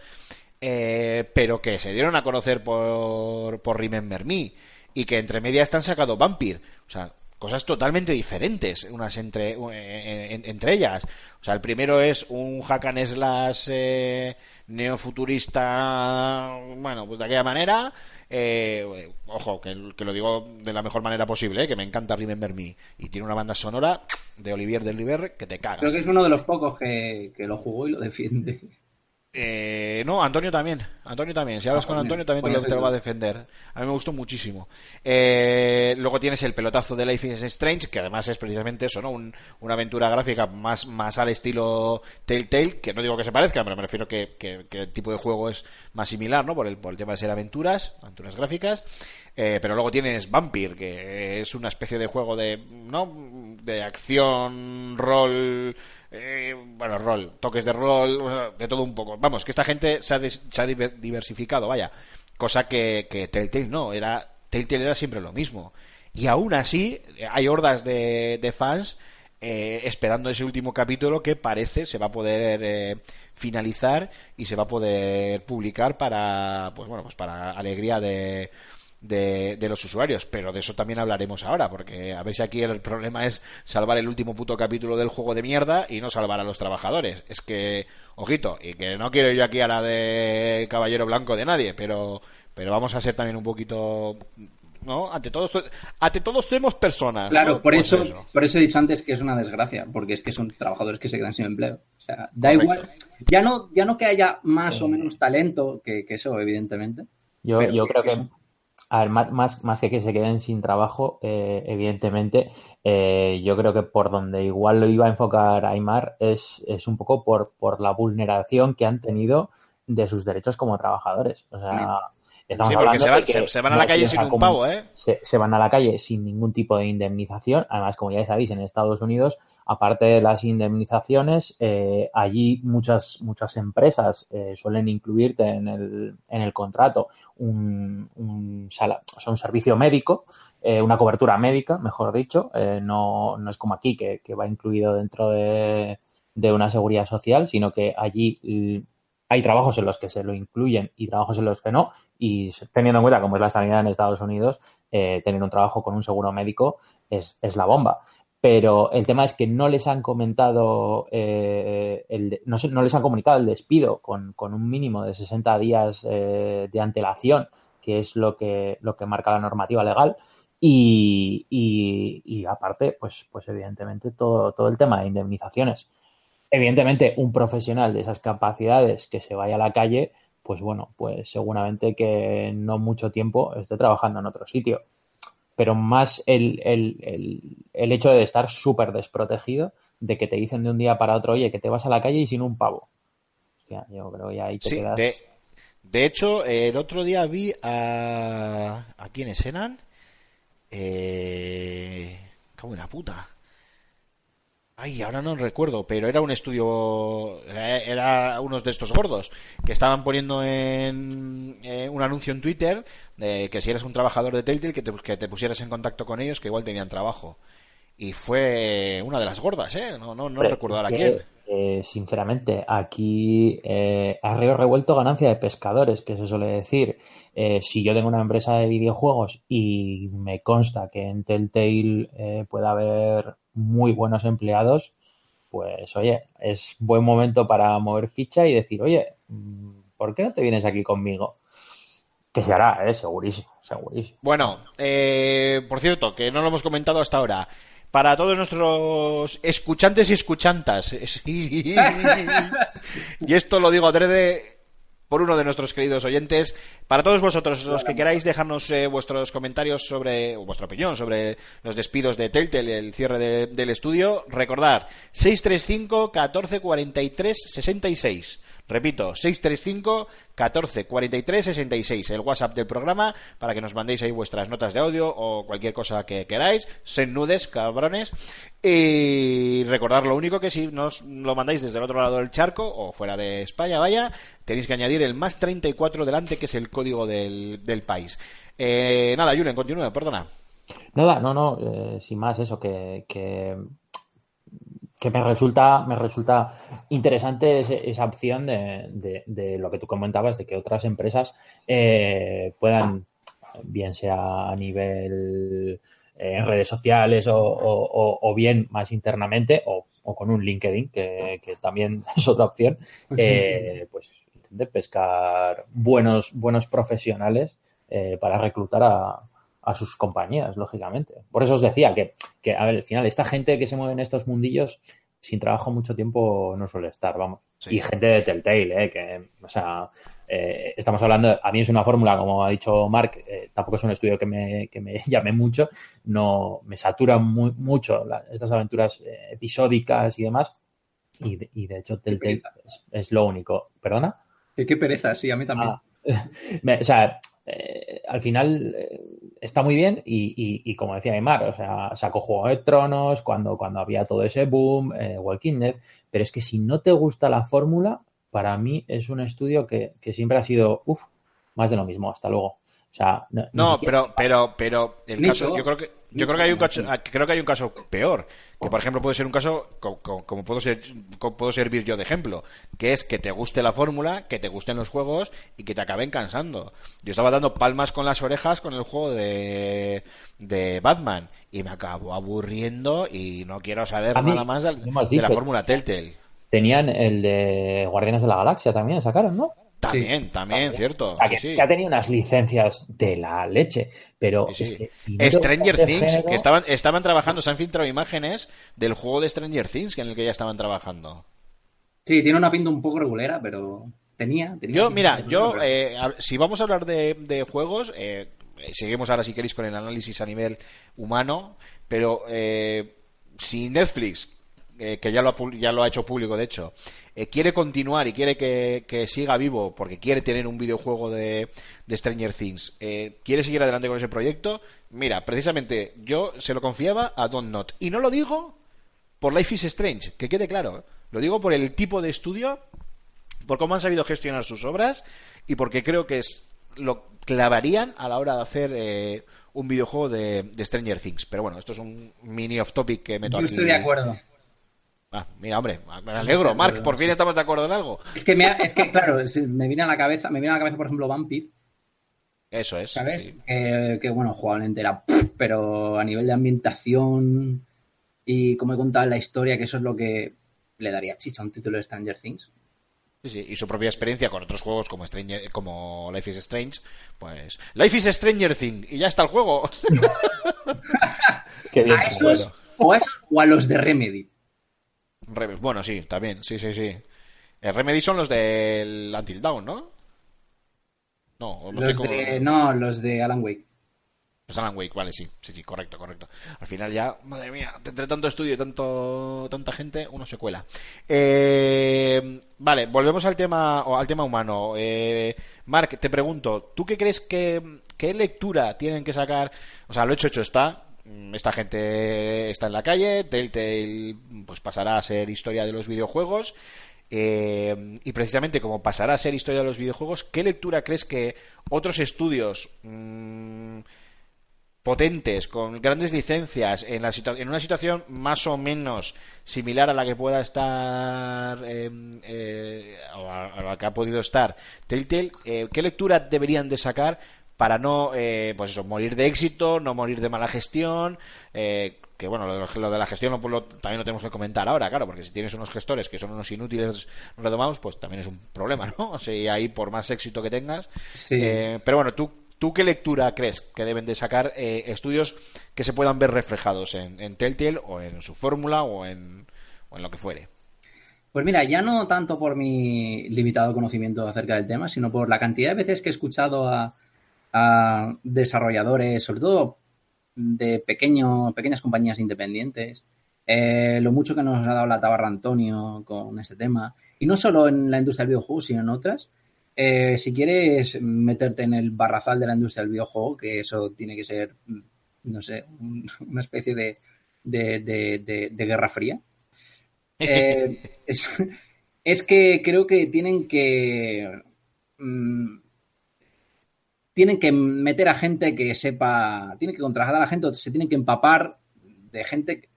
eh, pero que se dieron a conocer por, por Remember Me y que entre medias están sacado Vampire. O sea, cosas totalmente diferentes unas entre, eh, en- entre ellas. O sea, el primero es un hack slash eh, neofuturista, bueno, pues de aquella manera. Eh, ojo, que, lo digo de la mejor manera posible, eh, que me encanta Remember Me. Y tiene una banda sonora de Olivier del River que te cagas. Creo que es uno de los pocos que, que lo jugó y lo defiende. Eh, no, Antonio también. Antonio también. Si hablas Ah, con Antonio también te lo, te va a defender. A mí me gustó muchísimo. Eh, luego tienes el pelotazo de Life is Strange, que además es precisamente eso, ¿no? Un- una aventura gráfica más, más al estilo Telltale, que no digo que se parezca, pero me refiero que, que- que el tipo de juego es más similar, ¿no? Por el, por el tema de ser aventuras, aventuras gráficas. Eh, pero luego tienes Vampire, que es una especie de juego de, ¿no? De acción, rol, eh, bueno, rol, toques de rol, de todo un poco. Vamos, que esta gente se ha, se ha diver- diversificado, vaya. Cosa que, que Telltale no, era, Telltale era siempre lo mismo. Y aún así, hay hordas de, de fans eh, esperando ese último capítulo que parece se va a poder eh, finalizar y se va a poder publicar para, pues bueno, pues para alegría de, de, de los usuarios, pero de eso también hablaremos ahora, porque a ver si aquí el problema es salvar el último puto capítulo del juego de mierda y no salvar a los trabajadores. Es que, ojito, y que no quiero yo aquí a la de caballero blanco de nadie, pero, pero vamos a ser también un poquito, ¿no? Ante todos, ante todos somos personas. Claro, ¿no? por Pues eso, por eso he dicho antes que es una desgracia, porque es que son trabajadores que se quedan sin empleo. O sea, da Correcto. igual. Ya no, ya no que haya más o menos talento, que, que eso, evidentemente. Yo, yo que- creo que a ver, más, más, que se queden sin trabajo, eh, evidentemente, eh, yo creo que por donde igual lo iba a enfocar Aymar es, es un poco por, por la vulneración que han tenido de sus derechos como trabajadores. O sea, estamos Sí, porque hablando se van, de que se- se van a la calle sin un pavo, ¿eh? se, se van a la calle sin ningún tipo de indemnización. Además, como ya sabéis, en Estados Unidos, aparte de las indemnizaciones, eh, allí muchas, muchas empresas eh, suelen incluirte en el, en el contrato un, un, o sea, un servicio médico, eh, una cobertura médica, mejor dicho. No, no es como aquí, que, que va incluido dentro de, de una seguridad social, sino que allí hay trabajos en los que se lo incluyen y trabajos en los que no. Y teniendo en cuenta cómo es la sanidad en Estados Unidos, eh, tener un trabajo con un seguro médico es, es la bomba. Pero el tema es que no les han comentado, eh, el no, no les han comunicado el despido con, con un mínimo de 60 días eh, de antelación, que es lo que, lo que marca la normativa legal. Y, y- y aparte, pues, pues evidentemente todo, todo el tema de indemnizaciones. Evidentemente, un profesional de esas capacidades que se vaya a la calle, pues bueno, pues seguramente que no mucho tiempo esté trabajando en otro sitio. Pero más el, el, el, el hecho de estar súper desprotegido, de que te dicen de un día para otro, oye, que te vas a la calle y sin un pavo. Hostia, yo creo que ahí te Sí, quedas. de, de hecho, el otro día vi a. ¿A quiénes eran? Eh. Cago en la puta. Ay, ahora no recuerdo, pero era un estudio. Era, era unos de estos gordos que estaban poniendo en eh, un anuncio en Twitter de que si eres un trabajador de Telltale, que te, que te pusieras en contacto con ellos, que igual tenían trabajo. Y fue una de las gordas, ¿eh? No, no, no recuerdo ahora que, quién. eh, sinceramente, aquí eh, a río revuelto ganancia de pescadores, que se suele decir. Eh, si yo tengo una empresa de videojuegos y me consta que en Telltale eh, puede haber muy buenos empleados, pues oye, es buen momento para mover ficha y decir, oye, mm, ¿por qué no te vienes aquí conmigo? Que se hará, ¿eh? Segurísimo, segurísimo. Bueno, eh, por cierto, que no lo hemos comentado hasta ahora. Para todos nuestros escuchantes y escuchantas. (laughs) y esto lo digo adrede por uno de nuestros queridos oyentes. Para todos vosotros, los que queráis dejarnos eh, vuestros comentarios sobre, o vuestra opinión sobre los despidos de Telltale, el cierre de- del estudio, recordad, 635 14 43 66. Repito, 635 14 43 66, el WhatsApp del programa, para que nos mandéis ahí vuestras notas de audio o cualquier cosa que queráis. Sen nudes, cabrones. Y recordar lo único que si nos lo mandáis desde el otro lado del charco o fuera de España, vaya, tenéis que añadir el más 34 delante, que es el código del, del país. Eh, nada, Julen, continúa, perdona. Nada, no, no, eh, sin más eso, que, que que me resulta, me resulta interesante ese- esa opción de, de- de lo que tú comentabas, de que otras empresas eh, puedan, bien sea a nivel eh, en redes sociales o, o- bien más internamente o, o con un LinkedIn, que, que también (laughs) es otra opción, eh, pues intenten pescar buenos, buenos profesionales eh, para reclutar a, a sus compañías, lógicamente. Por eso os decía que, que, a ver, al final, esta gente que se mueve en estos mundillos, sin trabajo mucho tiempo no suele estar, vamos. Sí. Y gente de Telltale, ¿eh? que, o sea, eh, estamos hablando, a mí es una fórmula, como ha dicho Mark, eh, tampoco es un estudio que me, que me (laughs) llame mucho, no me satura muy, mucho la- estas aventuras eh, episódicas y demás. Y de, y de hecho, Telltale es, es lo único. ¿Perdona? Qué pereza, sí, a mí también. Ah, (laughs) me- o sea, eh, al final eh, está muy bien y, como decía Aymar, o sea, sacó Juego de Tronos cuando, cuando había todo ese boom, eh, Walking Dead, pero es que si no te gusta la fórmula, para mí es un estudio que, que siempre ha sido, uff, más de lo mismo, hasta luego. O sea, no, ni No, siquiera- pero, pero, pero el Nicho. caso, yo creo que, yo creo que hay un caso, creo que hay un caso peor, que por ejemplo puede ser un caso co- co- como, puedo ser, como puedo servir yo de ejemplo, que es que te guste la fórmula, que te gusten los juegos y que te acaben cansando. Yo estaba dando palmas con las orejas con el juego de, de Batman y me acabo aburriendo y no quiero saber mí, nada más de, de la fórmula Telltale. Tenían el de Guardianes de la Galaxia también, sacaron, ¿no? También, también, cierto. Sí, que, sí. que ha tenido unas licencias de la leche, pero es que Stranger ese Things, género- que estaban, estaban trabajando, se han filtrado imágenes del juego de Stranger Things en el que ya estaban trabajando. Sí, tiene una pinta un poco regulera, pero tenía. tenía Yo, mira, yo, eh, si vamos a hablar de, de juegos, eh, seguimos ahora si queréis con el análisis a nivel humano, pero eh, si Netflix, eh, que ya lo, ha, ya lo ha hecho público de hecho, eh, quiere continuar y quiere que, que siga vivo porque quiere tener un videojuego de, de Stranger Things, eh, quiere seguir adelante con ese proyecto, mira, precisamente yo se lo confiaba a Don Not. Y no lo digo por Life is Strange, que quede claro, lo digo por el tipo de estudio por cómo han sabido gestionar sus obras y porque creo que es lo clavarían a la hora de hacer eh, un videojuego de, de Stranger Things. Pero bueno, esto es un mini off topic que meto Yo aquí. estoy de acuerdo. Ah, mira, hombre, me alegro. Mark, por fin estamos de acuerdo en algo. Es que, me ha- es que claro, es- me viene a la cabeza, me viene a la cabeza, por ejemplo, Vampire, Eso es. ¿sabes? sí. Que, que, bueno, jugablemente era, pero a nivel de ambientación y como he contado la historia, que eso es lo que le daría chicha a un título de Stranger Things. Sí, sí, Y su propia experiencia con otros juegos como, Stranger, como Life is Strange, pues... Life is Stranger Thing y ya está el juego. (laughs) Qué bien. A esos o a, esos, o a los de Remedy. Re- Bueno, sí, también, sí, sí, sí. El Remedy son los del Until Dawn, ¿no? No, Los de, no, los de Alan Wake. Los Alan Wake, vale, sí, sí, sí, correcto, correcto. Al final ya, madre mía, entre tanto estudio y tanto, tanta gente, uno se cuela. Eh, vale, volvemos al tema, o al tema humano. Eh, Mark, te pregunto, ¿tú qué crees que, qué lectura tienen que sacar? O sea, lo hecho, hecho está. Mm, Esta gente está en la calle, Telltale pues pasará a ser historia de los videojuegos. Eh, y precisamente como pasará a ser historia de los videojuegos, ¿qué lectura crees que otros estudios mm, potentes, con grandes licencias, en, la en una situación más o menos similar a la que pueda estar eh, eh, o a, a la que ha podido estar Telltale, eh, ¿qué lectura deberían de sacar para no eh, pues eso, morir de éxito, no morir de mala gestión? eh, que bueno, lo, de- lo de la gestión lo- lo- también lo tenemos que comentar ahora, claro, porque si tienes unos gestores que son unos inútiles redomados, pues también es un problema, ¿no? (laughs) O sea, y ahí por más éxito que tengas. Sí. eh, pero bueno, ¿tú, ¿tú qué lectura crees que deben de sacar eh, estudios que se puedan ver reflejados en, en Telltale o en su fórmula o en, o en lo que fuere? Pues mira, ya no tanto por mi limitado conocimiento acerca del tema, sino por la cantidad de veces que he escuchado a, a desarrolladores, sobre todo de pequeño, pequeñas compañías independientes, eh, lo mucho que nos ha dado la tabarra Antonio con este tema, y no solo en la industria del videojuego, sino en otras. Eh, si quieres meterte en el barrazal de la industria del videojuego, que eso tiene que ser, no sé, un- una especie de, de- de- de- de guerra fría, eh, (laughs) es, es que creo que tienen que. mm, tienen que meter a gente que sepa. Tienen que contratar a la gente, se tienen que empapar de gente.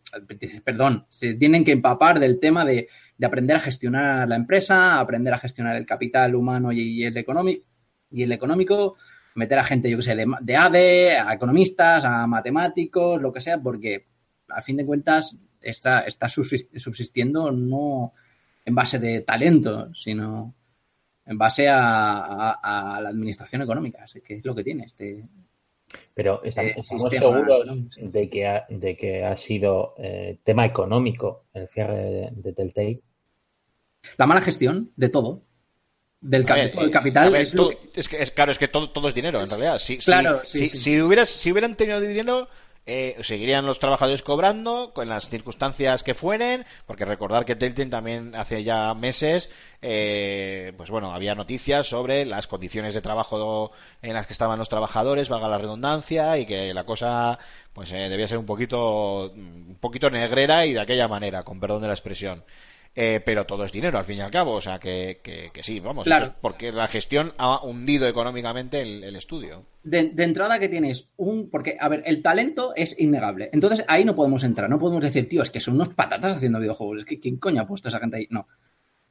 perdón, se tienen que empapar del tema de, de aprender a gestionar la empresa, aprender a gestionar el capital humano y, el económico, y el económico, meter a gente, yo que sé, de, de ADE, a economistas, a matemáticos, lo que sea, porque al fin de cuentas está, está subsist- subsistiendo no en base de talento, sino en base a, a- a la administración económica, así que es lo que tiene este, Pero esta- Eh, estamos sistema seguros de que ha, de que ha sido eh, tema económico el cierre de, de Telltale. la mala gestión de todo, del ver, el eh, capital ver, es que- es que es claro, es que todo, todo es dinero, en realidad. Si, Claro, si, sí, sí. si hubieras, si hubieran tenido dinero, eh, seguirían los trabajadores cobrando con las circunstancias que fueren, porque recordar que Telltale también hace ya meses, eh, pues bueno, había noticias sobre las condiciones de trabajo en las que estaban los trabajadores, valga la redundancia, y que la cosa pues eh, debía ser un poquito, un poquito negrera y de aquella manera, con perdón de la expresión. Eh, pero todo es dinero, al fin y al cabo. O sea, que, que, que sí, vamos. Claro. es porque la gestión ha hundido económicamente el, el estudio. de, de entrada que tienes un... Porque, a ver, el talento es innegable. Entonces ahí no podemos entrar. No podemos decir, tío, es que son unos patatas haciendo videojuegos. Es que ¿quién coño ha puesto a esa gente ahí? No.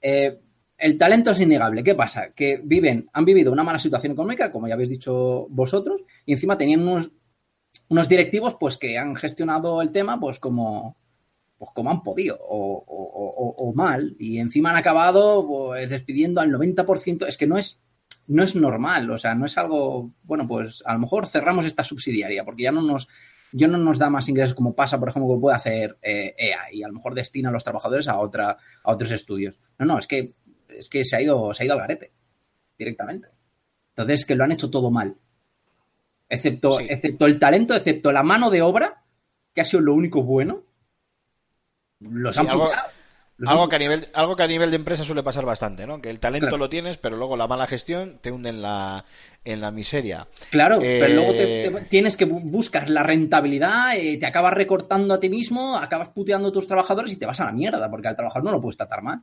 Eh, el talento es innegable. ¿Qué pasa? Que viven, han vivido una mala situación económica, como ya habéis dicho vosotros, y encima tenían unos, unos directivos pues que han gestionado el tema pues como pues como han podido o, o- o- o mal y encima han acabado pues despidiendo al 90% es que no es no es normal o sea no es algo bueno pues a lo mejor cerramos esta subsidiaria porque ya no nos ya no nos da más ingresos como pasa por ejemplo que puede hacer eh, EA y a lo mejor destina a los trabajadores a otra a otros estudios. No no es que es que se ha ido se ha ido al garete directamente. Entonces que lo han hecho todo mal. Excepto Sí. excepto el talento excepto la mano de obra que ha sido lo único bueno los Sí, han algo- puteado. Los Algo han que, a nivel, algo que a nivel de empresa suele pasar bastante, ¿no? Que el talento Claro. lo tienes, pero luego la mala gestión te hunde en la, en la miseria. Claro, Eh, pero luego te, te- tienes que bu- buscar la rentabilidad, eh, te acabas recortando a ti mismo, acabas puteando a tus trabajadores y te vas a la mierda, porque al trabajador no lo puedes tratar mal.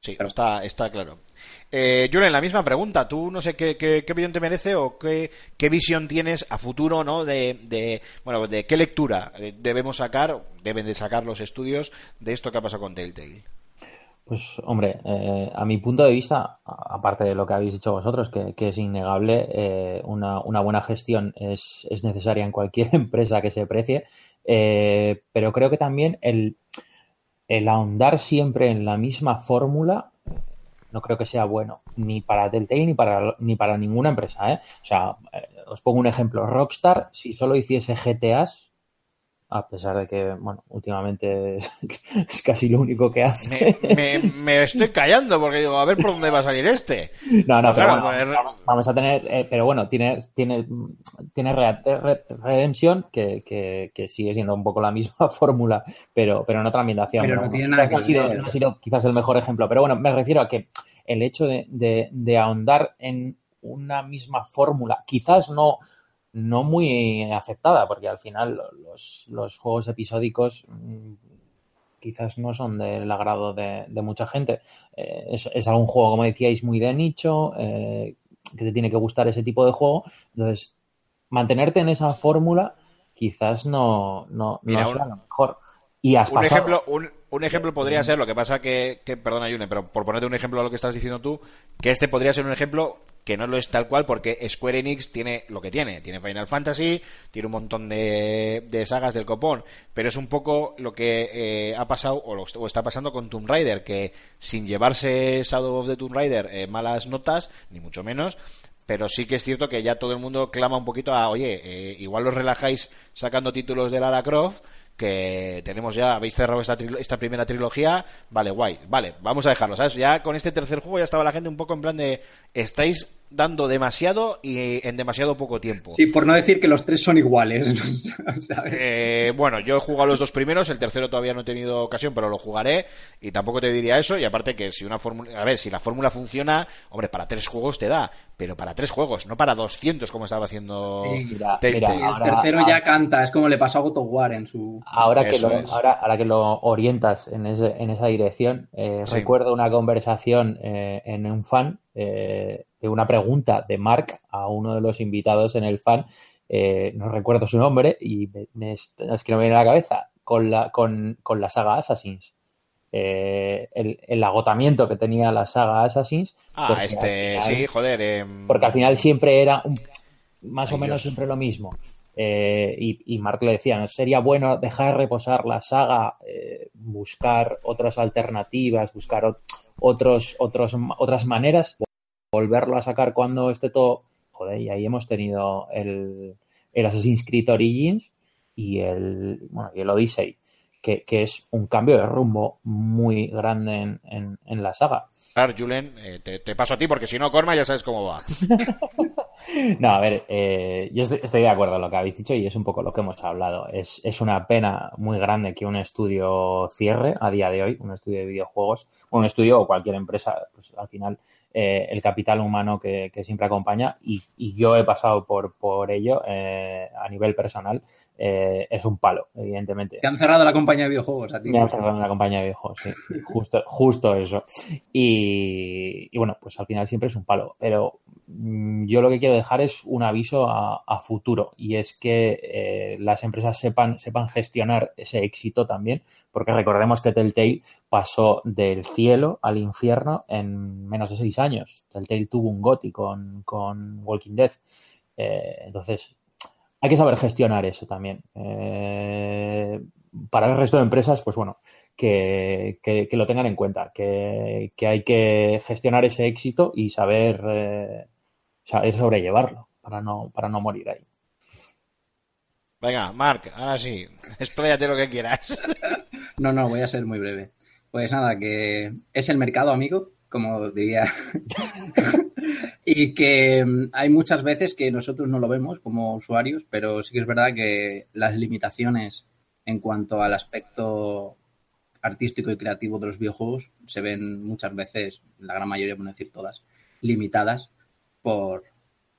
Sí, Pero- está, está claro. Eh, Julen, la misma pregunta. ¿Tú no sé qué, qué, opinión te merece o qué, visión tienes a futuro, ¿no? De, bueno, de qué lectura eh, debemos sacar, deben de sacar los estudios de esto que ha pasado con Telltale. Pues, hombre, eh, a mi punto de vista, aparte de lo que habéis dicho vosotros, que, es innegable, eh, una, buena gestión es, es necesaria en cualquier (laughs) empresa que se precie, pero creo que también el ahondar siempre en la misma fórmula no creo que sea bueno, ni para Telltale ni para, ni para ninguna empresa. ¿eh? O sea, eh, os pongo un ejemplo. Rockstar, si solo hiciese GTAs, a pesar de que, bueno, últimamente (laughs) es casi lo único que hace. Me, me- me estoy callando porque digo, a ver por dónde va a salir este. No, no, Pues pero claro, bueno, pues, vamos, vamos a tener, eh, pero bueno, tiene, tiene, tiene Red- Redemption que, que, que sigue siendo un poco la misma (laughs) fórmula, pero, pero en otra ambientación. Pero no tiene nada que ha sido- ver. no ha sido quizás el mejor ejemplo, pero bueno, me refiero a que el hecho de, de, de ahondar en una misma fórmula, quizás no, no muy aceptada, porque al final los, los juegos episódicos mm, quizás no son del agrado de, de mucha gente. Eh, es, es algún juego, como decíais, muy de nicho, eh, que te tiene que gustar ese tipo de juego. Entonces, mantenerte en esa fórmula quizás no, no, Mira, no un- lo mejor. Y has Un pasado- ejemplo, un, un ejemplo podría ser, lo que pasa que, que perdona Yune, pero por ponerte un ejemplo a lo que estás diciendo tú, que este podría ser un ejemplo que no lo es tal cual porque Square Enix tiene lo que tiene, tiene Final Fantasy, tiene un montón de, de sagas del copón, pero es un poco lo que eh, ha pasado o, lo- está pasando con Tomb Raider, que sin llevarse Shadow of the Tomb Raider eh, malas notas, ni mucho menos, pero sí que es cierto que ya todo el mundo clama un poquito a, oye, eh, igual los relajáis sacando títulos de Lara Croft, que tenemos ya, habéis cerrado esta, esta primera trilogía, vale, guay, vale, vamos a dejarlo, ¿sabes? Ya con este tercer juego ya estaba la gente un poco en plan de, estáis dando demasiado y en demasiado poco tiempo. Sí, por no decir que los tres son iguales. (laughs) ¿sabes? Eh, bueno, yo he jugado los dos primeros, el tercero todavía no he tenido ocasión, pero lo jugaré y tampoco te diría eso. Y aparte que si una fórmula, a ver, si la fórmula funciona, hombre, para tres juegos te da, pero para tres juegos, no para 200 como estaba haciendo Sí, mira, el tercero ahora- ya canta, es como le pasó a God of War en su... Ahora que, Eso lo, ahora, ahora que lo orientas en, ese, en esa dirección, eh, Sí. recuerdo una conversación eh, en un fan eh, de una pregunta de Mark a uno de los invitados en el fan, eh, no recuerdo su nombre y me, me- es que no me viene a la cabeza. con la, con, con la saga Assassins. Eh, el, el agotamiento que tenía la saga Assassins. Ah, este, final- sí, joder. Porque al final siempre era un- más Ay, o menos Dios. siempre lo mismo. Eh, y, y Mark le decía, ¿no? sería bueno dejar reposar la saga, eh, buscar otras alternativas, buscar ot- otros, otros, otras maneras, volverlo a sacar cuando esté todo. Joder, y ahí hemos tenido el, el Assassin's Creed Origins y el, bueno, y el Odyssey, que, que es un cambio de rumbo muy grande en, en, en la saga. Claro, Julen, eh, te, te paso a ti porque si no, Corma ya sabes cómo va. (laughs) No, a ver, eh, yo estoy, estoy de acuerdo en lo que habéis dicho y es un poco lo que hemos hablado. Es, es una pena muy grande que un estudio cierre a día de hoy, un estudio de videojuegos, un estudio o cualquier empresa, pues al final eh, el capital humano que, que siempre acompaña y, y yo he pasado por, por ello eh, a nivel personal, eh, es un palo, evidentemente. Te han cerrado la compañía de videojuegos a ti. Me han cerrado la compañía de videojuegos, sí. Justo, justo eso. Y, y bueno, pues al final siempre es un palo. Pero mm, yo lo que quiero dejar es un aviso a, a futuro. Y es que eh, las empresas sepan, sepan gestionar ese éxito también. Porque recordemos que Telltale pasó del cielo al infierno en menos de seis años. Telltale tuvo un con, con Walking Dead. Eh, entonces, hay que saber gestionar eso también. Eh, para el resto de empresas, pues bueno, que, que- que lo tengan en cuenta, que, que hay que gestionar ese éxito y saber, eh, saber sobrellevarlo para no, para no morir ahí. Venga, Marc, ahora sí, (laughs) expláyate lo que quieras. (laughs) No, no, voy a ser muy breve. Pues nada, que es el mercado, amigo, como diría. (laughs) (laughs) y que mm, hay muchas veces que nosotros no lo vemos como usuarios, pero sí que es verdad que las limitaciones en cuanto al aspecto artístico y creativo de los videojuegos se ven muchas veces, la gran mayoría, por no decir todas, limitadas por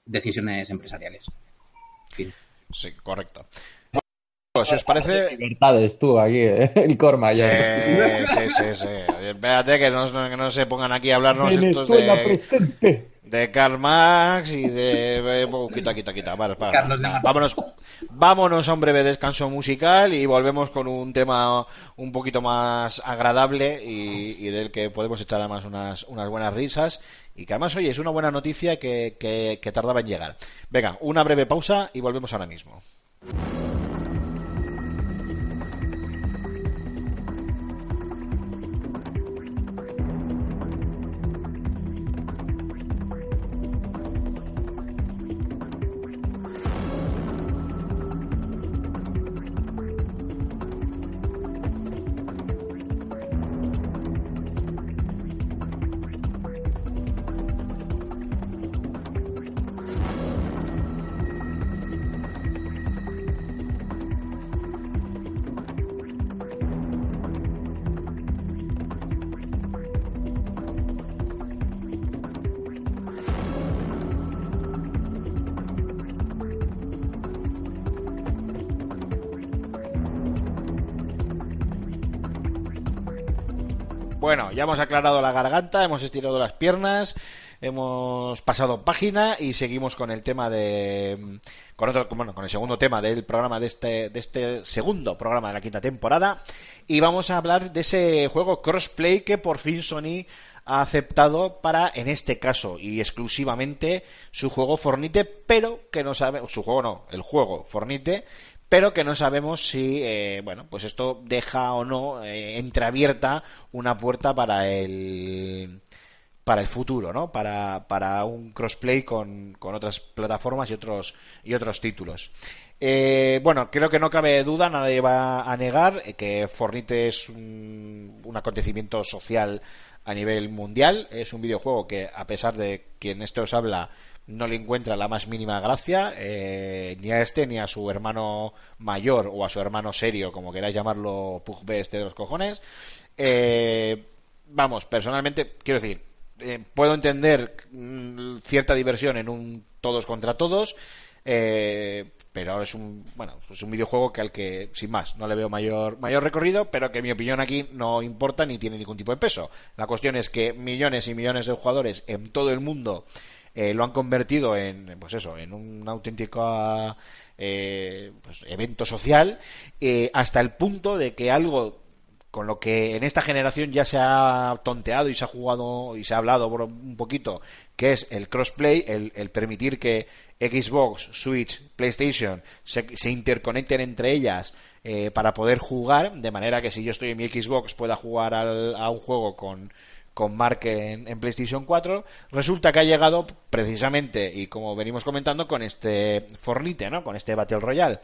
decisiones empresariales. Fin. Sí, correcto. Bueno, si os parece... Libertades tú aquí, eh, (laughs) el Corma Sí, ya. sí, sí, sí. Espérate que no, que no se pongan aquí a hablarnos estos Venezuela de, presente. De Karl Marx y de... eh, Quita, quita, quita. Vale, para. Vámonos, vámonos a un breve descanso musical y volvemos con un tema un poquito más agradable y, y del que podemos echar además unas, unas buenas risas y que además, oye, es una buena noticia que, que, que tardaba en llegar. Venga, una breve pausa y volvemos ahora mismo. Hemos aclarado la garganta, hemos estirado las piernas, hemos pasado página y seguimos con el tema de con otro bueno, con el segundo tema del programa de este de este segundo programa de la quinta temporada. Y vamos a hablar de ese juego crossplay que por fin Sony ha aceptado para en este caso y exclusivamente su juego Fornite, pero que no sabe su juego no, el juego Fornite, pero que no sabemos si eh, bueno pues esto deja o no eh, entreabierta una puerta para el para el futuro no para, para un crossplay con, con otras plataformas y otros y otros títulos. Eh, bueno creo que no cabe duda nadie va a negar eh, que Fornite es un, un acontecimiento social a nivel mundial. Es un videojuego que a pesar de quien esto os habla no le encuentra la más mínima gracia eh, ni a este ni a su hermano mayor o a su hermano serio, como queráis llamarlo, Pugbe este de los cojones. Eh, vamos, personalmente, quiero decir, eh, puedo entender mm, cierta diversión en un todos contra todos, eh, pero es un bueno es un videojuego que al que sin más no le veo mayor mayor recorrido pero que en mi opinión aquí no importa ni tiene ningún tipo de peso la cuestión es que millones y millones de jugadores en todo el mundo eh, lo han convertido en, pues eso, en un auténtico eh, pues, evento social, eh, hasta el punto de que algo con lo que en esta generación ya se ha tonteado y se ha jugado y se ha hablado un poquito, que es el crossplay, el, el permitir que Xbox, Switch, PlayStation se, se interconecten entre ellas eh, para poder jugar, de manera que si yo estoy en mi Xbox pueda jugar al- a un juego con, con Mark en, PlayStation 4, resulta que ha llegado precisamente, y como venimos comentando, con este Fornite, ¿no? Con este Battle Royale.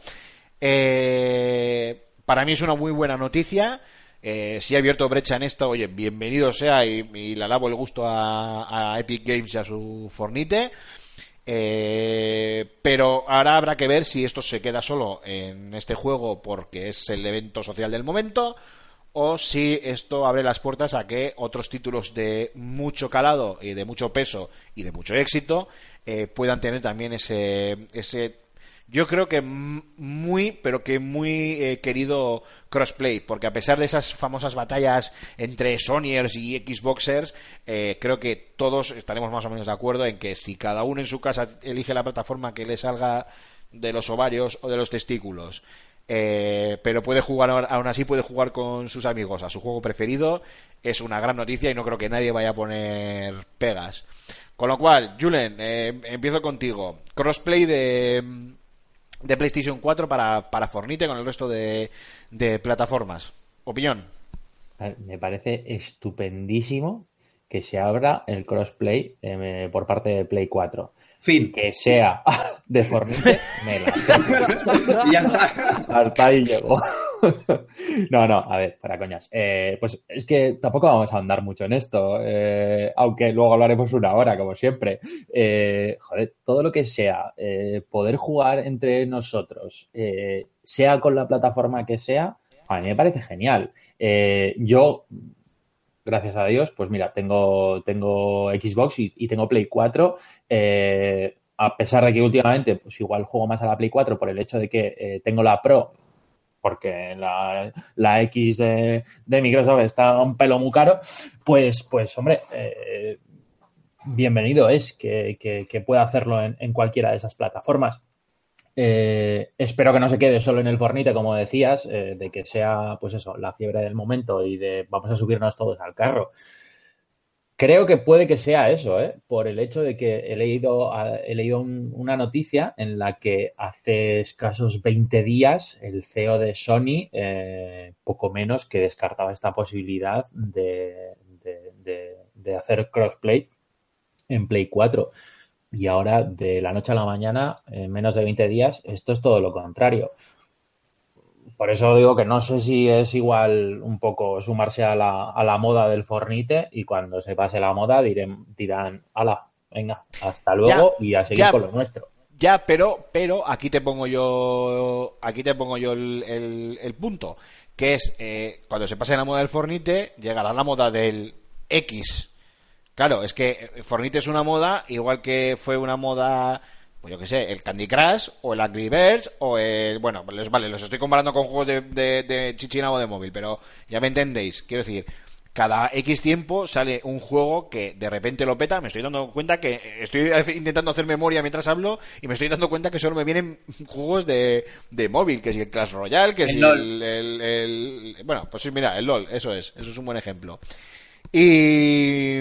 Eh, para mí es una muy buena noticia. Eh, si ha abierto brecha en esto, oye, bienvenido sea y, y le alabo el gusto a, a Epic Games y a su Fornite. Eh, pero ahora habrá que ver si esto se queda solo en este juego porque es el evento social del momento o si esto abre las puertas a que otros títulos de mucho calado y de mucho peso y de mucho éxito eh, puedan tener también ese, ese yo creo que muy, pero que muy eh, querido crossplay, porque a pesar de esas famosas batallas entre Sonyers y Xboxers, eh, creo que todos estaremos más o menos de acuerdo en que si cada uno en su casa elige la plataforma que le salga de los ovarios o de los testículos, eh, pero puede jugar aún- así puede jugar con sus amigos a su juego preferido, es una gran noticia y no creo que nadie vaya a poner pegas. Con lo cual, Julen, eh, empiezo contigo. Crossplay de, de PlayStation 4 para, para Fornite con el resto de, de plataformas. Opinión. Me parece estupendísimo que se abra el crossplay eh, por parte de Play 4. Fin. Que sea (laughs) de Fornite, me la (laughs) ya está. Hasta ahí llegó. (laughs) No, no, a ver, para coñas. Eh, pues es que tampoco vamos a andar mucho en esto, eh, aunque luego hablaremos una hora, como siempre. Eh, joder, todo lo que sea, eh, poder jugar entre nosotros, sea con la plataforma que sea, a mí me parece genial. Eh, yo, gracias a Dios, pues mira, tengo, tengo Xbox y, tengo Play 4. eh, a pesar de que últimamente, pues igual juego más a la Play 4 por el hecho de que eh, tengo la Pro, porque la, la X de, Microsoft está un pelo muy caro, pues, pues hombre, eh, bienvenido es que, que- pueda hacerlo en cualquiera de esas plataformas. Eh, espero que no se quede solo en el Fornite, como decías, eh, de que sea, pues eso, la fiebre del momento y de vamos a subirnos todos al carro. Creo que puede que sea eso, ¿eh? por el hecho de que he leído, he leído un- una noticia en la que hace escasos 20 días el CEO de Sony, eh, poco menos que descartaba esta posibilidad de hacer crossplay en Play 4. Y ahora, de la noche a la mañana, en menos de 20 días, esto es todo lo contrario. Por eso digo que no sé si es igual un poco sumarse a la, a la moda del Fornite y cuando se pase la moda dirán, dirán ala, venga, hasta luego y a seguir ya. con lo nuestro. Ya, pero, pero aquí te pongo yo, aquí te pongo yo el, el- el punto, que es eh, cuando se pase la moda del Fornite, llegará la moda del X. Claro, es que Fornite es una moda, igual que fue una moda, pues yo que sé, el Candy Crush o el Angry Birds o el, bueno, les, vale, los estoy comparando con juegos de, de, de chichina o de móvil, pero ya me entendéis, quiero decir, cada X tiempo sale un juego que de repente lo peta. Me estoy dando cuenta que estoy intentando hacer memoria mientras hablo y me estoy dando cuenta que solo me vienen juegos de, de móvil, que si el Clash Royale, que El si el, el- el- Bueno, pues sí, mira, el LOL, eso es, eso es un buen ejemplo. Y.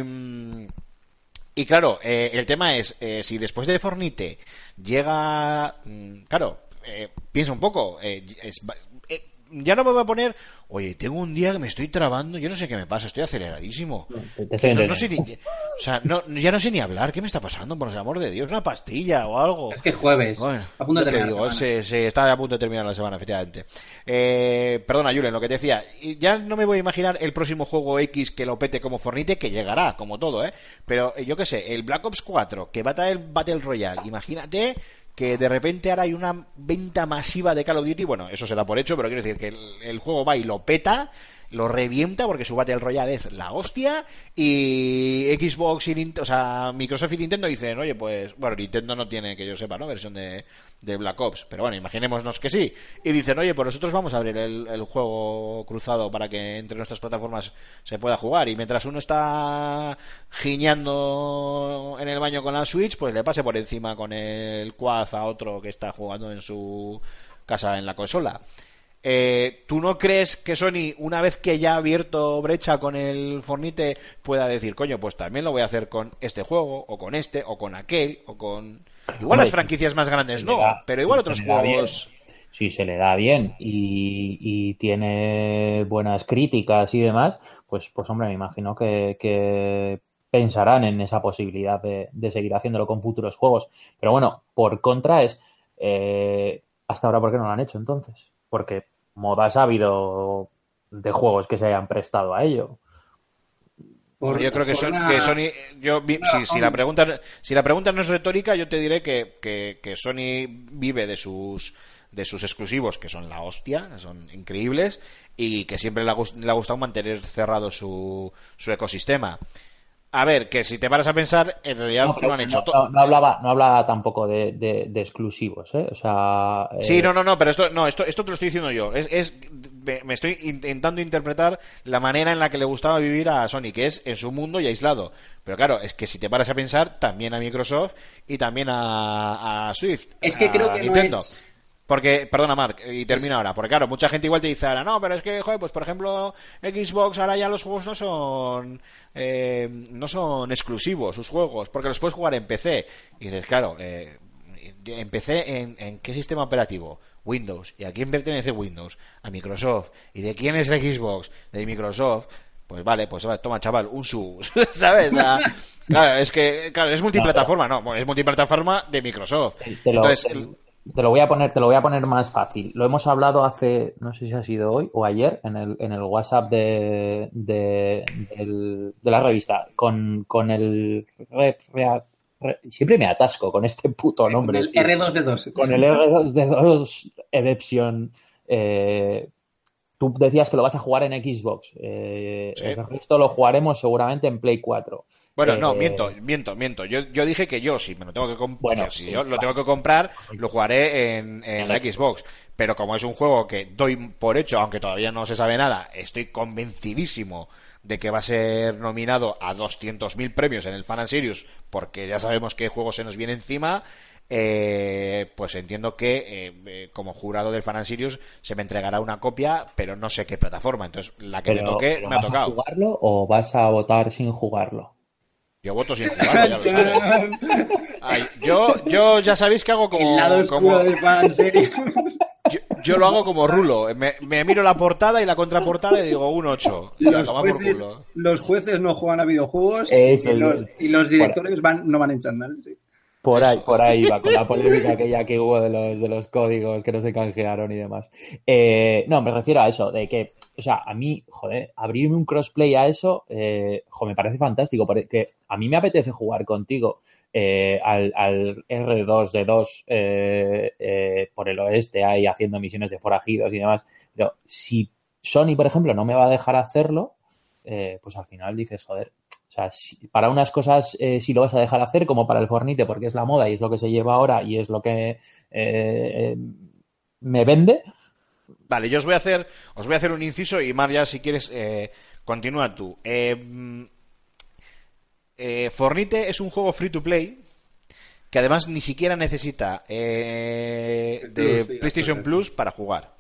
Y claro, eh, el tema es, eh, si después de Fornite llega... mm, Claro, eh, piensa un poco, eh, es- ya no me voy a poner, oye, tengo un día que me estoy trabando, yo no sé qué me pasa, estoy aceleradísimo. no, no sé ni, o sea, no, ya no sé ni hablar, ¿qué me está pasando? Por el amor de Dios, una pastilla o algo. Es que es jueves. Bueno, a punto de terminar la digo, sí, sí, está a punto de terminar la semana, efectivamente. Eh, perdona, Julen, lo que te decía. Ya no me voy a imaginar el próximo juego X que lo pete como Fornite, que llegará, como todo, ¿eh? Pero eh, yo qué sé, el Black Ops 4, que va a traer Battle Royale, imagínate que de repente ahora hay una venta masiva de Call of Duty. Bueno, eso se da por hecho, pero quiero decir que el, el juego va y lo peta. Lo revienta porque su Battle Royale es la hostia y Xbox y Nint- o sea, Microsoft y Nintendo dicen, oye, pues, bueno, Nintendo no tiene, que yo sepa, ¿no? Versión de, de Black Ops, pero bueno, imaginémonos que sí. Y dicen, oye, pues nosotros vamos a abrir el, el juego cruzado para que entre nuestras plataformas se pueda jugar y mientras uno está giñando en el baño con la Switch, pues le pase por encima con el Quad a otro que está jugando en su casa en la consola. Eh, ¿Tú no crees que Sony, una vez que ya ha abierto brecha con el Fornite, pueda decir, coño, pues también lo voy a hacer con este juego, o con este, o con aquel, o con. Igual Hombre, las franquicias más grandes no, da- pero igual otros juegos. Si se le da bien y, y tiene buenas críticas y demás, pues, pues hombre, me imagino que, que pensarán en esa posibilidad de, de seguir haciéndolo con futuros juegos. Pero bueno, por contra es, eh, hasta ahora, ¿por qué no lo han hecho entonces? Porque modas ha habido de juegos que se hayan prestado a ello. Por- yo creo que, son, una- que Sony. Yo, si, la pregunta, si la pregunta no es retórica, yo te diré que, que, que Sony vive de sus de sus exclusivos, que son la hostia, son increíbles, y que siempre le ha, le ha gustado mantener cerrado su, su ecosistema. A ver, que si te paras a pensar, en realidad No, lo han hecho no- todo. no- no hablaba, no hablaba tampoco de, de- de exclusivos, ¿eh? O sea, Sí, eh, no, no, no, pero esto, no, esto, esto te lo estoy diciendo yo. Es, es, me, estoy intentando interpretar la manera en la que le gustaba vivir a Sony, que es en su mundo y aislado. Pero claro, es que si te paras a pensar, también a Microsoft y también a, a Swift. Es que a creo que no es- Porque, perdona Mark, y termino ahora, porque claro, mucha gente igual te dice ahora, no, pero es que, joder, pues por ejemplo, Xbox ahora ya los juegos no son eh, no son exclusivos, sus juegos, porque los puedes jugar en PC. Y dices, claro, eh, en PC, ¿en, en qué sistema operativo? Windows. ¿Y a quién pertenece Windows? A Microsoft. ¿Y de quién es Xbox? De Microsoft. Pues vale, pues toma chaval, un sus, (laughs) ¿sabes? (laughs) Claro, es que, claro, es multiplataforma, no, es multiplataforma de Microsoft. Entonces, te- lo voy a poner, te lo voy a poner más fácil. Lo hemos hablado hace, no sé si ha sido hoy o ayer, en el, en el WhatsApp de, de, del- de la revista, con, con el Re- siempre me atasco con este puto nombre. el tío. R2D2. Con el R2D2 Edeption. Eh, tú decías que lo vas a jugar en Xbox. Eh, Sí. El resto lo jugaremos seguramente en Play 4. Bueno, Eh, no, miento, miento, miento. Yo, yo dije que yo, si me lo tengo que comprar, Bueno, si sí, yo lo tengo que comprar, lo jugaré en, en la Xbox. Pero como es un juego que doy por hecho, aunque todavía no se sabe nada, estoy convencidísimo de que va a ser nominado a 200.000 premios en el Fan and Serious, porque ya sabemos qué juego se nos viene encima. eh, pues entiendo que eh, eh, como jurado del Fan and Serious se me entregará una copia, pero no sé qué plataforma. Entonces, la que me toque, me ha ¿vas a tocado. jugarlo o vas a votar sin jugarlo? Yo voto sin (laughs) jugarlo, ya lo sabes. Ay, yo, yo ya sabéis que hago como. el lado como- del fan serio. yo, yo lo hago como rulo. Me, me miro la portada y la contraportada y digo un 8. Y a Los jueces, los jueces no juegan a videojuegos y, los, eso. y los directores van, no van en chándal. sí. Por ahí, por ahí va, con la (laughs) polémica aquella que hubo de los, de los códigos que no se canjearon y demás. Eh, no, me refiero a eso, de que, o sea, a mí, joder, abrirme un crossplay a eso, eh, me parece fantástico, porque a mí me apetece jugar contigo eh, al, al R2D2 eh, eh, por el oeste, ahí haciendo misiones de forajidos y demás. Pero si Sony, por ejemplo, no me va a dejar hacerlo, eh, pues al final dices, joder, o sea, si- para unas cosas eh, sí lo vas a dejar hacer, como para el Fornite, porque es la moda y es lo que se lleva ahora y es lo que me vende. Vale, yo os voy a hacer, os voy a hacer un inciso y Mar, ya si quieres, eh, continúa tú. Eh, mm, eh, Fornite es un juego free to play que además ni siquiera necesita eh, de Plus, sí, PlayStation Plus para jugar.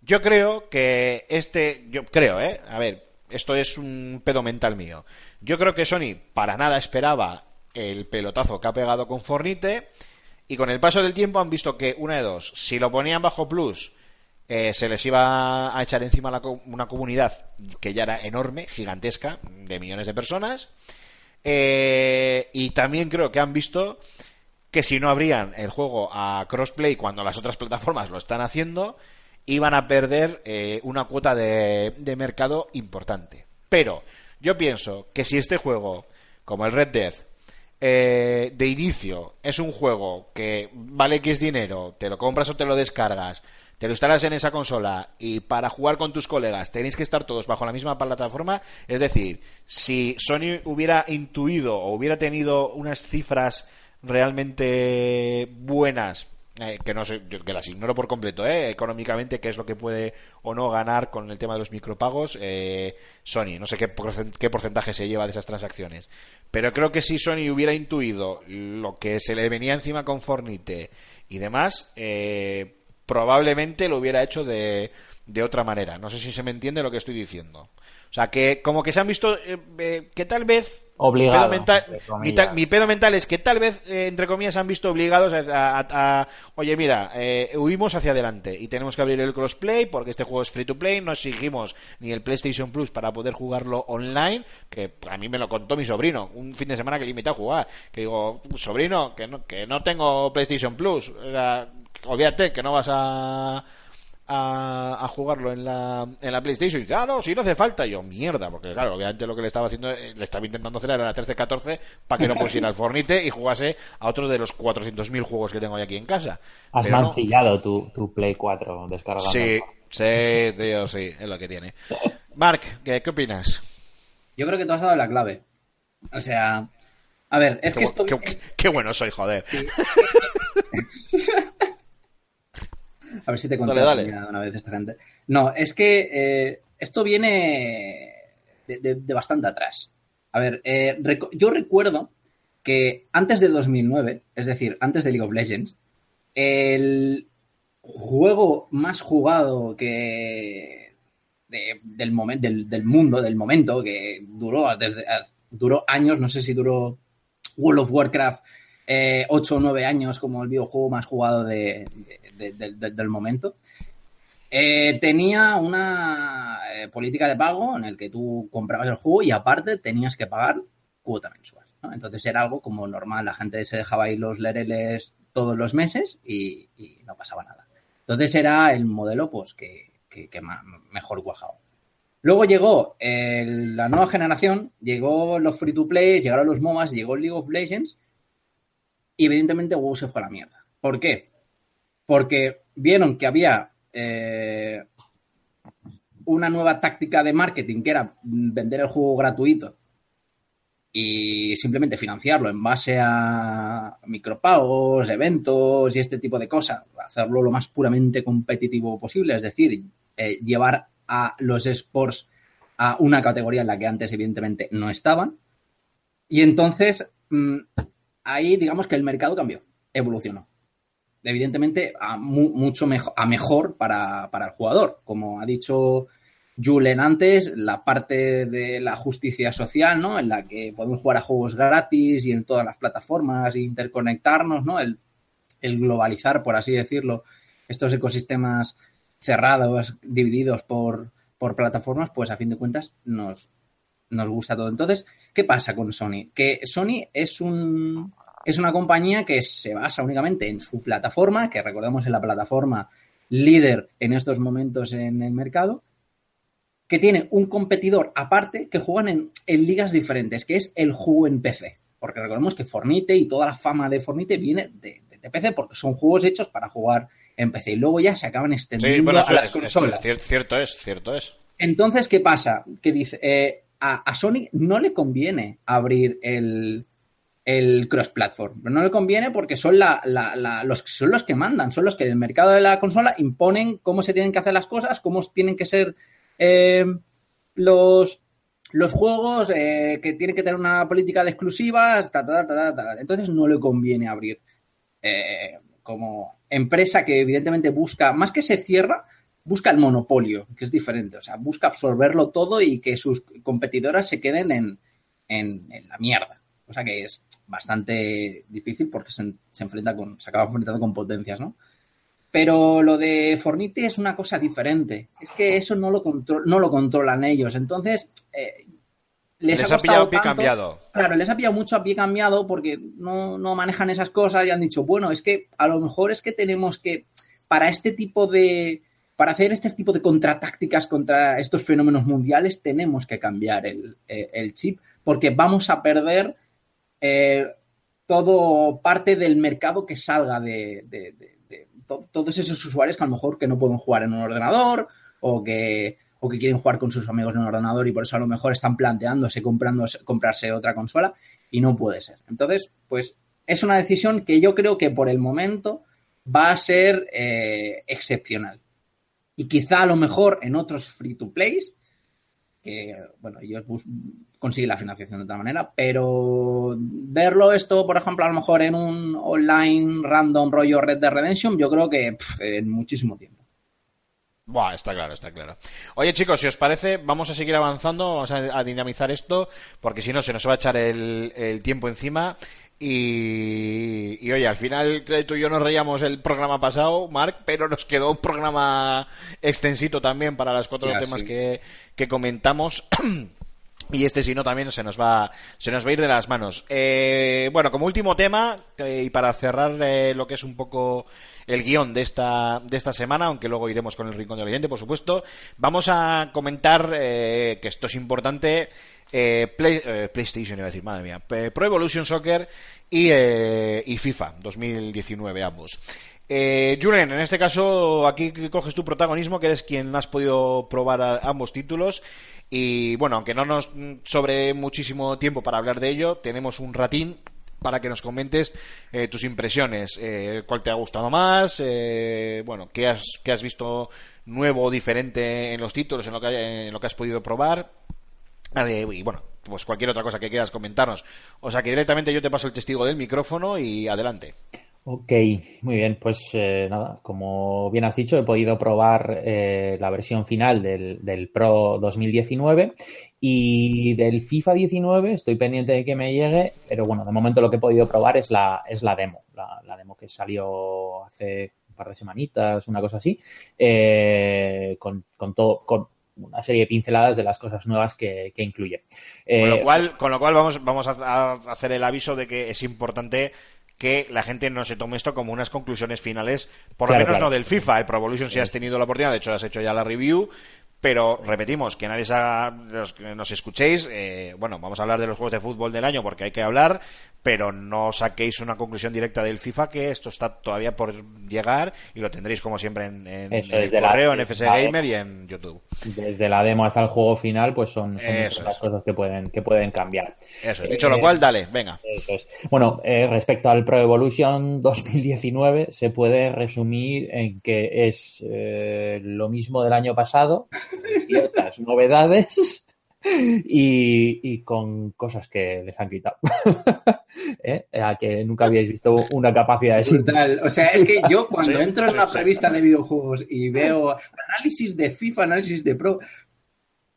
Yo creo que este, yo creo, ¿eh? A ver, esto es un pedo mental mío. Yo creo que Sony para nada esperaba el pelotazo que ha pegado con Fornite y con el paso del tiempo han visto que una de dos, si lo ponían bajo Plus, eh, se les iba a echar encima la una comunidad que ya era enorme, gigantesca, de millones de personas. Eh, y también creo que han visto que si no abrían el juego a crossplay cuando las otras plataformas lo están haciendo, iban a perder eh, una cuota de, de mercado importante. Pero yo pienso que si este juego, como el Red Dead, eh, de inicio es un juego que vale X dinero, te lo compras o te lo descargas, te lo instalas en esa consola y para jugar con tus colegas tenéis que estar todos bajo la misma plataforma, es decir, si Sony hubiera intuido o hubiera tenido unas cifras realmente buenas eh, que no sé, yo que las ignoro por completo, eh, económicamente, qué es lo que puede o no ganar con el tema de los micropagos eh, Sony. No sé qué, qué porcentaje se lleva de esas transacciones. Pero creo que si Sony hubiera intuido lo que se le venía encima con Fornite y demás, eh, probablemente lo hubiera hecho de, de otra manera. No sé si se me entiende lo que estoy diciendo. O sea, que como que se han visto eh, eh, que tal vez Obligado, pedo mental- entre mi, comillas. ta- mi pedo mental es que tal vez, eh, entre comillas, se han visto obligados a, a- a- oye, mira, eh, huimos hacia adelante y tenemos que abrir el crossplay porque este juego es free to play, no exigimos ni el PlayStation Plus para poder jugarlo online, que a mí me lo contó mi sobrino, un fin de semana que le invité a jugar, que digo, sobrino, que no, que no tengo PlayStation Plus, Era, olvídate que no vas a... A, a jugarlo en la, en la PlayStation y dice, ah, no, si no hace falta. Y yo, mierda, porque claro, obviamente lo que le estaba haciendo, eh, le estaba intentando hacer era la 13-14 para que no (laughs) pusiera el Fornite y jugase a otro de los 400.000 juegos que tengo hoy aquí en casa. Has Pero no. mancillado tu, tu Play 4 descargando. Sí, sí, tío, sí, es lo que tiene. (laughs) Mark, ¿qué, qué opinas? Yo creo que tú has dado la clave. O sea, a ver, es Qué, que bu- esto... qué- qué bueno soy, joder. (laughs) A ver si te conté una vez esta gente. No, es que eh, esto viene de, de- de bastante atrás. A ver, eh, yo recuerdo que antes de 2009, es decir, antes de League of Legends, el juego más jugado que de- del, momen- del, del mundo, del momento, que duró desde duró años, no sé si duró World of Warcraft eh, 8 o 9 años como el videojuego más jugado de- de- de- de- del momento. Eh, tenía una eh, política de pago en el que tú comprabas el juego y aparte tenías que pagar cuota mensual. Entonces era algo como normal, la gente se dejaba ahí los lereles todos los meses y, no pasaba nada. Entonces era el modelo pues que, que- mejor cuajado. Luego llegó el- la nueva generación, llegó los free to play, llegaron los MOBAs, llegó League of Legends y evidentemente WoW se fue a la mierda. ¿Por qué? Porque vieron que había eh, una nueva táctica de marketing que era vender el juego gratuito y simplemente financiarlo en base a micropagos, eventos y este tipo de cosas, hacerlo lo más puramente competitivo posible, es decir, eh, llevar a los sports a una categoría en la que antes evidentemente no estaban. Y entonces mm, ahí digamos que el mercado cambió, evolucionó. Evidentemente a mu- mucho mejor, a mejor para, para el jugador. Como ha dicho Julen antes, la parte de la justicia social, ¿no? En la que podemos jugar a juegos gratis y en todas las plataformas, e interconectarnos, ¿no? El, el globalizar, por así decirlo, estos ecosistemas cerrados, divididos por, por plataformas, pues a fin de cuentas nos, nos gusta todo. Entonces, ¿qué pasa con Sony? Que Sony es un es una compañía que se basa únicamente en su plataforma, que recordemos es la plataforma líder en estos momentos en el mercado, que tiene un competidor aparte que juegan en, en ligas diferentes, que es el juego en PC. Porque recordemos que Fornite y toda la fama de Fornite viene de, de- de PC, porque son juegos hechos para jugar en PC. Y luego ya se acaban Sí, extendiendo bueno, a las es- consolas. es cierto es, cierto es. Entonces, ¿qué pasa? Que dice, eh, a, Sony no le conviene abrir el, el cross-platform. No le conviene porque son, la, la- la- los, son los que mandan, son los que en el mercado de la consola imponen cómo se tienen que hacer las cosas, cómo tienen que ser eh, los, los juegos, eh, que tienen que tener una política de exclusivas, ta, ta, ta. entonces no le conviene abrir eh, como empresa que evidentemente busca, más que se cierra, busca el monopolio, que es diferente, o sea, busca absorberlo todo y que sus competidoras se queden en, en, en la mierda. O sea que es bastante difícil porque se, se enfrenta con, se acaba enfrentando con potencias, ¿no? Pero lo de Fornite es una cosa diferente. Es que eso no lo, contro- no lo controlan ellos. Entonces, eh, les, Les ha ha pillado pie tanto- cambiado. Claro, les ha pillado mucho a pie cambiado porque no, no manejan esas cosas y han dicho, bueno, es que a lo mejor es que tenemos que, para este tipo de, para hacer este tipo de contratácticas contra estos fenómenos mundiales, tenemos que cambiar el, eh, chip porque vamos a perder eh, todo parte del mercado que salga de, de- de- de- to- todos esos usuarios que a lo mejor que no pueden jugar en un ordenador o que, o que quieren jugar con sus amigos en un ordenador y por eso a lo mejor están planteándose comprando, comprarse otra consola y no puede ser. Entonces, pues es una decisión que yo creo que por el momento va a ser eh, excepcional. Y quizá a lo mejor en otros free to plays, que bueno, ellos consiguen la financiación de otra manera, pero verlo esto, por ejemplo, a lo mejor en un online random rollo Red Dead Redemption, yo creo que en muchísimo tiempo. Buah, está claro, está claro. Oye, chicos, si os parece, vamos a seguir avanzando, vamos a, dinamizar esto, porque si no, se nos va a echar el tiempo encima. Y, y, oye, al final eh, tú y yo nos reíamos el programa pasado, Mark, pero nos quedó un programa extensito también para los cuatro Sí, temas que, que comentamos. (clears throat) Y este, si no, también se nos va, se nos va a ir de las manos. Eh, bueno, como último tema, eh, y para cerrar eh, lo que es un poco el guion de esta, de esta semana, aunque luego iremos con el rincón del oyente, por supuesto, vamos a comentar eh, que esto es importante. Eh, Play- eh, PlayStation, iba a decir, madre mía. Pro Evolution Soccer y, eh, y FIFA 2019, ambos. Eh, en este caso, aquí coges tu protagonismo, que eres quien has podido probar ambos títulos. Y bueno, aunque no nos mm, sobre muchísimo tiempo para hablar de ello, tenemos un ratín para que nos comentes eh, tus impresiones. Eh, ¿Cuál te ha gustado más? Eh, bueno, ¿qué has, ¿qué has visto nuevo o diferente en los títulos, en lo que, en lo que has podido probar? Eh, y bueno, pues cualquier otra cosa que quieras comentarnos. O sea que directamente yo te paso el testigo del micrófono y adelante. Ok, muy bien, pues eh, nada, como bien has dicho, he podido probar eh, la versión final del, del Pro 2019 y del FIFA 19 estoy pendiente de que me llegue, pero bueno, de momento lo que he podido probar es la, es la demo, la, demo que salió hace un par de semanitas, una cosa así, eh, con, con todo, una serie de pinceladas de las cosas nuevas que, que incluye. Con lo Eh, cual, con lo cual vamos, vamos a, hacer el aviso de que es importante que la gente no se tome esto como unas conclusiones finales, por lo Claro, menos claro. no del FIFA. El Pro Evolution si has tenido la oportunidad, de hecho has hecho ya la review, pero repetimos, que nadie haga- los que nos escuchéis, eh, bueno, vamos a hablar de los juegos de fútbol del año porque hay que hablar, pero no saquéis una conclusión directa del FIFA, que esto está todavía por llegar y lo tendréis como siempre en, en, Eso, en el la- correo, en la- Gamer y en YouTube. desde la demo hasta el juego final, pues son, las cosas que pueden, que pueden cambiar. Eso es. Dicho lo Eh, cual, dale, venga. Eso es. Bueno, eh, respecto al Pro Evolution 2019, se puede resumir en que es eh, lo mismo del año pasado, ciertas novedades y, y con cosas que les han quitado. (laughs) ¿Eh? A que nunca habíais visto una capacidad de. Brutal. O sea, es que yo cuando Sí, entro en una revista de videojuegos y veo análisis de FIFA, análisis de Pro,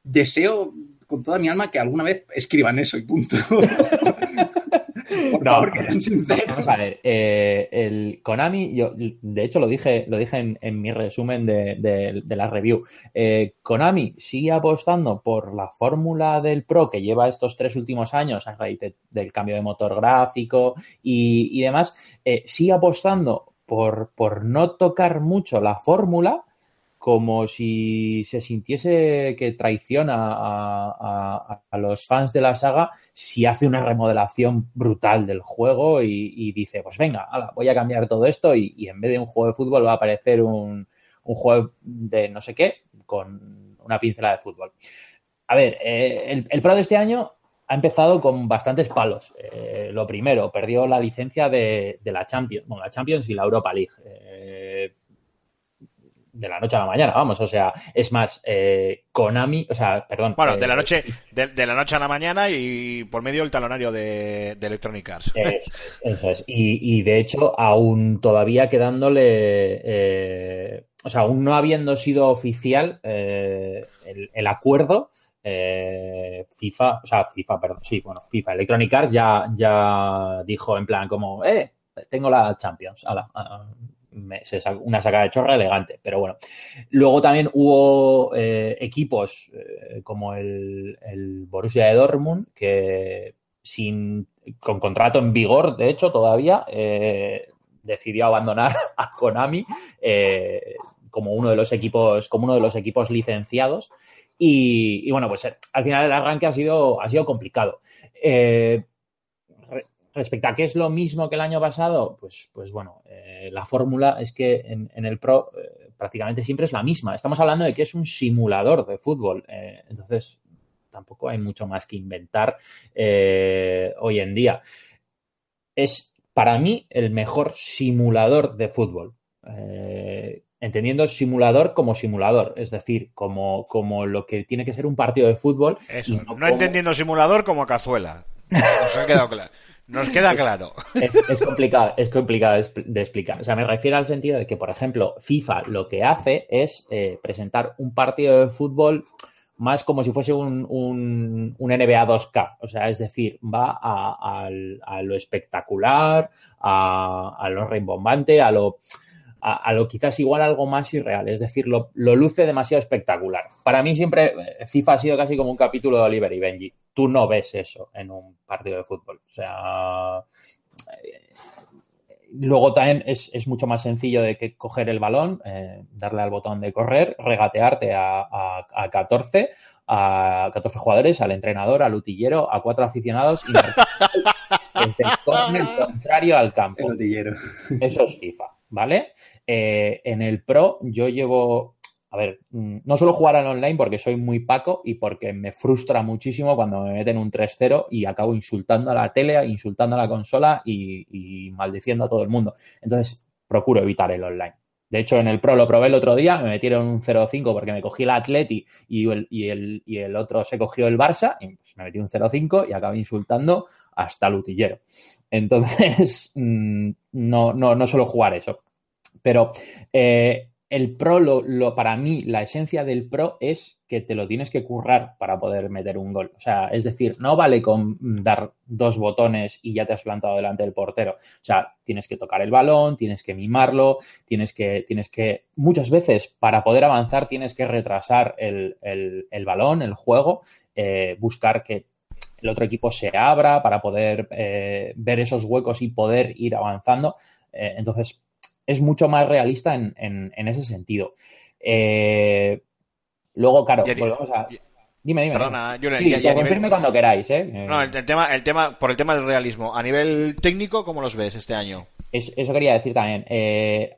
deseo con toda mi alma que alguna vez escriban eso y punto. (laughs) Por No, favor, que sean sinceros. Vamos a ver, eh, el Konami, yo de hecho lo dije, lo dije en, en mi resumen de, de- de la review. Eh, Konami sigue apostando por la fórmula del Pro que lleva estos tres últimos años a raíz de- del cambio de motor gráfico y, y demás. eh, sigue apostando por, por no tocar mucho la fórmula como si se sintiese que traiciona a, los fans de la saga si hace una remodelación brutal del juego y, dice, pues venga, voy a cambiar todo esto y, en vez de un juego de fútbol va a aparecer un, un juego de no sé qué con una pincelada de fútbol. A ver, eh, el, el Pro de este año ha empezado con bastantes palos. Eh, lo primero, perdió la licencia de, de la Champions, bueno, la Champions y la Europa League. Eh, de la noche a la mañana, vamos, o sea, es más, eh, Konami, o sea, perdón. Bueno, eh, de la noche de, de la noche a la mañana y por medio del talonario de, de Electronic Arts. Eso es. eso es. Y, y, de hecho, aún todavía quedándole, eh, o sea, aún no habiendo sido oficial eh, el, el, acuerdo, eh, FIFA, o sea, FIFA, perdón, sí, bueno, FIFA, Electronic Arts ya, ya dijo en plan como, eh, tengo la Champions, ala, ala una sacada de chorra elegante, pero bueno. Luego también hubo eh, equipos eh, como el, Borussia de Dortmund que sin con contrato en vigor, de hecho, todavía eh, decidió abandonar (laughs) a Konami como uno de los equipos, como uno de los equipos licenciados. Y, bueno, pues al final el arranque ha sido, ha sido complicado. Respecto a qué es lo mismo que el año pasado, pues, pues bueno, eh, la fórmula es que en, en el Pro eh, prácticamente siempre es la misma. Estamos hablando de que es un simulador de fútbol. eh, entonces, tampoco hay mucho más que inventar hoy en día. Es para mí el mejor simulador de fútbol. Entendiendo simulador como simulador, es decir, como, como lo que tiene que ser un partido de fútbol. Eso, no, como- entendiendo simulador como cazuela. Nos ha quedado claro. Nos queda claro. es, es complicado, es complicado de expl- de explicar. O sea, me refiero al sentido de que, por ejemplo, FIFA lo que hace es eh, presentar un partido de fútbol más como si fuese un, un- un NBA 2K. O sea, es decir, va a, lo espectacular, a, a lo rimbombante, a lo, a, a lo quizás igual algo más irreal. Es decir, lo, lo luce demasiado espectacular. Para mí siempre eh, FIFA ha sido casi como un capítulo de Oliver y Benji. Tú no ves eso en un partido de fútbol. O sea, eh, Luego también es, es mucho más sencillo de que coger el balón, eh, darle al botón de correr, regatearte a, a, a 14, a 14 jugadores, al entrenador, al utillero, a cuatro aficionados y desde el contrario al campo. El. Eso es FIFA, ¿vale? Eh, en el Pro yo llevo, a ver, mm, no suelo jugar al online porque soy muy paco y porque me frustra muchísimo cuando me meten un 3-0 y acabo insultando a la tele, insultando a la consola y, y maldiciendo a todo el mundo. Entonces, procuro evitar el online. De hecho, en el Pro lo probé el otro día, me metieron un 0-5 porque me cogí el Atleti y el, y, el, y el otro se cogió el Barça y pues, me metí un 0-5 y acabé insultando hasta el utillero. Entonces, (laughs) mm, no, no, no suelo jugar eso. Pero eh, el pro, lo, para mí, la esencia del pro es que te lo tienes que currar para poder meter un gol. O sea, es decir, no vale con dar dos botones y ya te has plantado delante del portero. O sea, tienes que tocar el balón, tienes que mimarlo, tienes que, tienes que, muchas veces para poder avanzar tienes que retrasar el, el, balón, el juego, eh, buscar que el otro equipo se abra para poder eh, ver esos huecos y poder ir avanzando. Entonces, es mucho más realista en, en, en ese sentido. Eh, luego, claro, volvemos a. Dime, dime. Perdona, yo Sí, nivel- cuando queráis, ¿eh? No, el, el tema, el tema, por el tema del realismo. A nivel técnico, ¿cómo los ves este año? Es- eso quería decir también. Eh,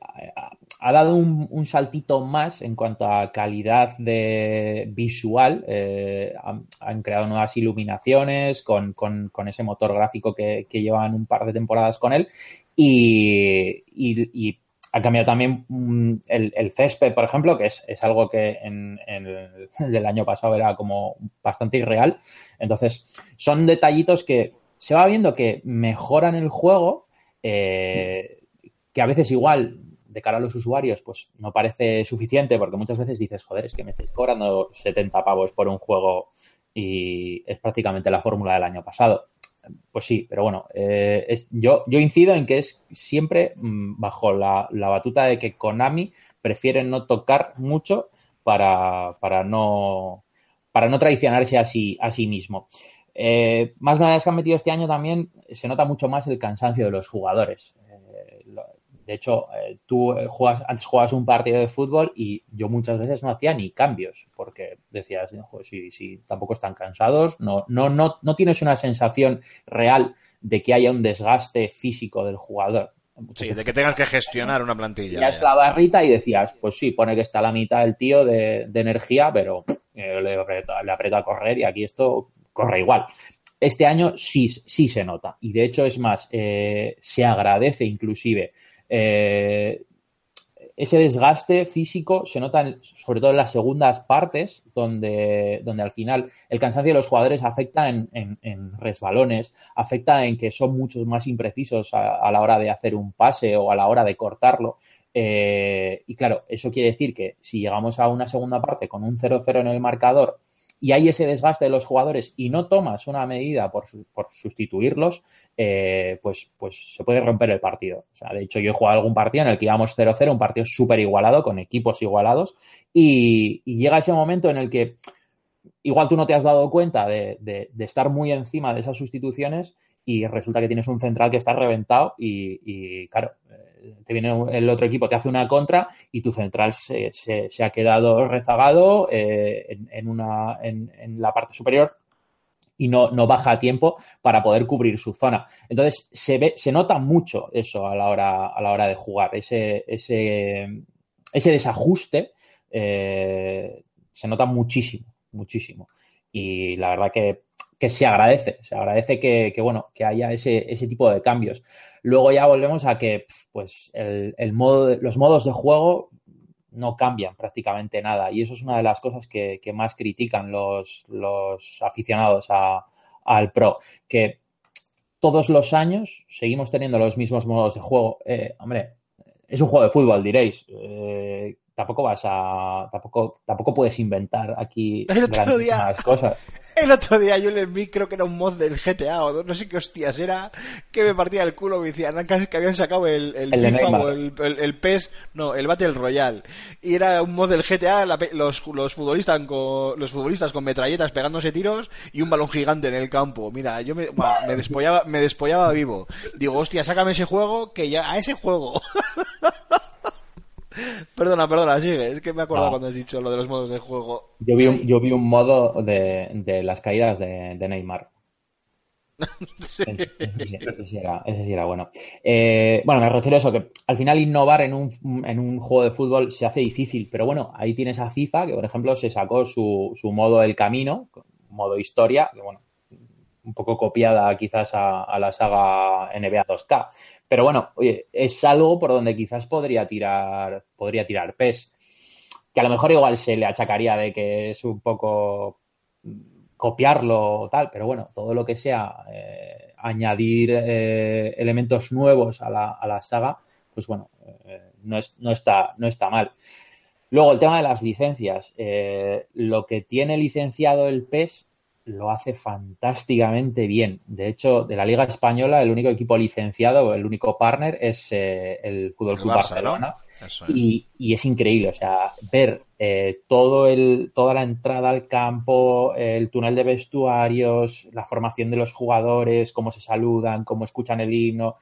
ha, dado un, un saltito más en cuanto a calidad de visual. Eh, han, creado nuevas iluminaciones con, con- ese motor gráfico que, llevan un par de temporadas con él. Y, y- ha cambiado también mm, el, césped, por ejemplo, que es, es algo que en, el, (laughs) año pasado era como bastante irreal. Entonces, son detallitos que se va viendo que mejoran el juego, eh, que a veces igual de cara a los usuarios pues no parece suficiente porque muchas veces dices, joder, es que me estáis cobrando 70 pavos por un juego y es prácticamente la fórmula del año pasado. Pues sí, pero bueno, eh, yo, yo incido en que es siempre mm, bajo la, la batuta de que Konami prefiere no tocar mucho para, para no para no traicionarse a sí, a sí mismo. Eh, más novedades que han metido este año también se nota mucho más el cansancio de los jugadores. De hecho, eh, tú eh, juegas, antes jugabas un partido de fútbol y yo muchas veces no hacía ni cambios porque decías, "Joder, si, si tampoco están cansados, no, no, no, no tienes una sensación real de que haya un desgaste físico del jugador. Sí, veces de que tengas que gestionar una plantilla. veías vaya. la barrita y decías, pues sí, pone que está a la mitad del tío de, de energía, pero eh, le, aprieto, le aprieto a correr y aquí esto corre igual. Este año sí, sí se nota y de hecho es más, eh, se agradece inclusive. Eh, ese desgaste físico se nota sobre todo en las segundas partes, donde, donde al final el cansancio de los jugadores afecta en, resbalones, afecta en que son muchos más imprecisos a, a la hora de hacer un pase o a la hora de cortarlo. Eh, y claro, eso quiere decir que si llegamos a una segunda parte con un 0-0 en el marcador y hay ese desgaste de los jugadores y no tomas una medida por, por sustituirlos, eh, pues, pues se puede romper el partido. O sea, de hecho, yo he jugado algún partido en el que íbamos 0-0, un partido súper igualado, con equipos igualados, y, llega ese momento en el que igual tú no te has dado cuenta de- de estar muy encima de esas sustituciones y resulta que tienes un central que está reventado y, claro, eh, te viene el otro equipo, te hace una contra y tu central se, se- ha quedado rezagado eh, en, una, en la parte superior y no, no baja a tiempo para poder cubrir su zona. Entonces, se ve, se nota mucho eso a la hora, a la hora de jugar, ese, ese, ese desajuste eh, se nota muchísimo, muchísimo. Y la verdad que, que se agradece, se agradece que, que, bueno, que haya ese, ese tipo de cambios. Luego ya volvemos a que pues el, el modo los modos de juego no cambian prácticamente nada. Y eso es una de las cosas que, que más critican los, los aficionados a- al Pro. Que todos los años seguimos teniendo los mismos modos de juego. Eh, hombre, es un juego de fútbol, diréis. Eh, tampoco vas a. Tampoco, tampoco puedes inventar aquí grandísimas cosas. El otro día yo le vi, creo que era un mod del GTA o no sé qué hostias era, que me partía el culo, me decían casi que habían sacado el, el, El de FIFA Neymar. o el, el, el PES, no, el Battle Royale. Y era un mod del GTA, la los, los, futbolistas con, los futbolistas con metralletas pegándose tiros y un balón gigante en el campo. Mira, yo me, me despollaba, me despollaba vivo. Digo, hostia, sácame ese juego, que ya, a ese juego. (laughs) perdona, perdona, sigue, es que me acuerdo No. cuando has dicho lo de los modos de juego. Yo vi un, yo vi un modo de, de las caídas de, de Neymar. (laughs) Sí. Ese, sí era, ese sí era bueno. Eh, bueno, me refiero a eso, que al final innovar en un, en un juego de fútbol se hace difícil, pero bueno, ahí tienes a FIFA, que por ejemplo se sacó su, su modo El Camino, modo historia, que bueno, un poco copiada quizás a, a la saga NBA 2K. Pero bueno, oye, es algo por donde quizás podría tirar, podría tirar PES. Que a lo mejor igual se le achacaría de que es un poco mm, copiarlo o tal, pero bueno, todo lo que sea eh, añadir eh, elementos nuevos a la, a la saga, pues bueno, eh, no, es- no, está, no está mal. Luego, el tema de las licencias. Lo que tiene licenciado el PES lo hace fantásticamente bien. De hecho, de la Liga Española, el único equipo licenciado, el único partner es eh, el Fútbol Club. Barcelona. Es. Y, y es increíble, o sea, ver eh, todo el, toda la entrada al campo, el túnel de vestuarios, la formación de los jugadores, cómo se saludan, cómo escuchan el himno,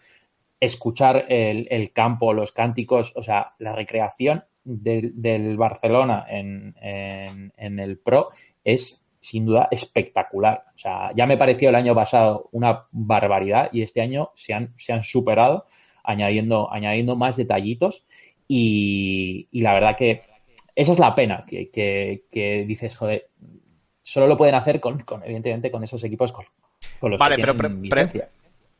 escuchar el, el campo, los cánticos, o sea, la recreación del, del Barcelona en, en, en el Pro es sin duda espectacular. O sea, ya me pareció el año pasado una barbaridad y este año se han, se han superado añadiendo, añadiendo más detallitos y, y la verdad que esa es la pena, que, que, que dices, joder, solo lo pueden hacer con, con evidentemente, con esos equipos con, con los Vale, que pero tienen pre- pre- licencia.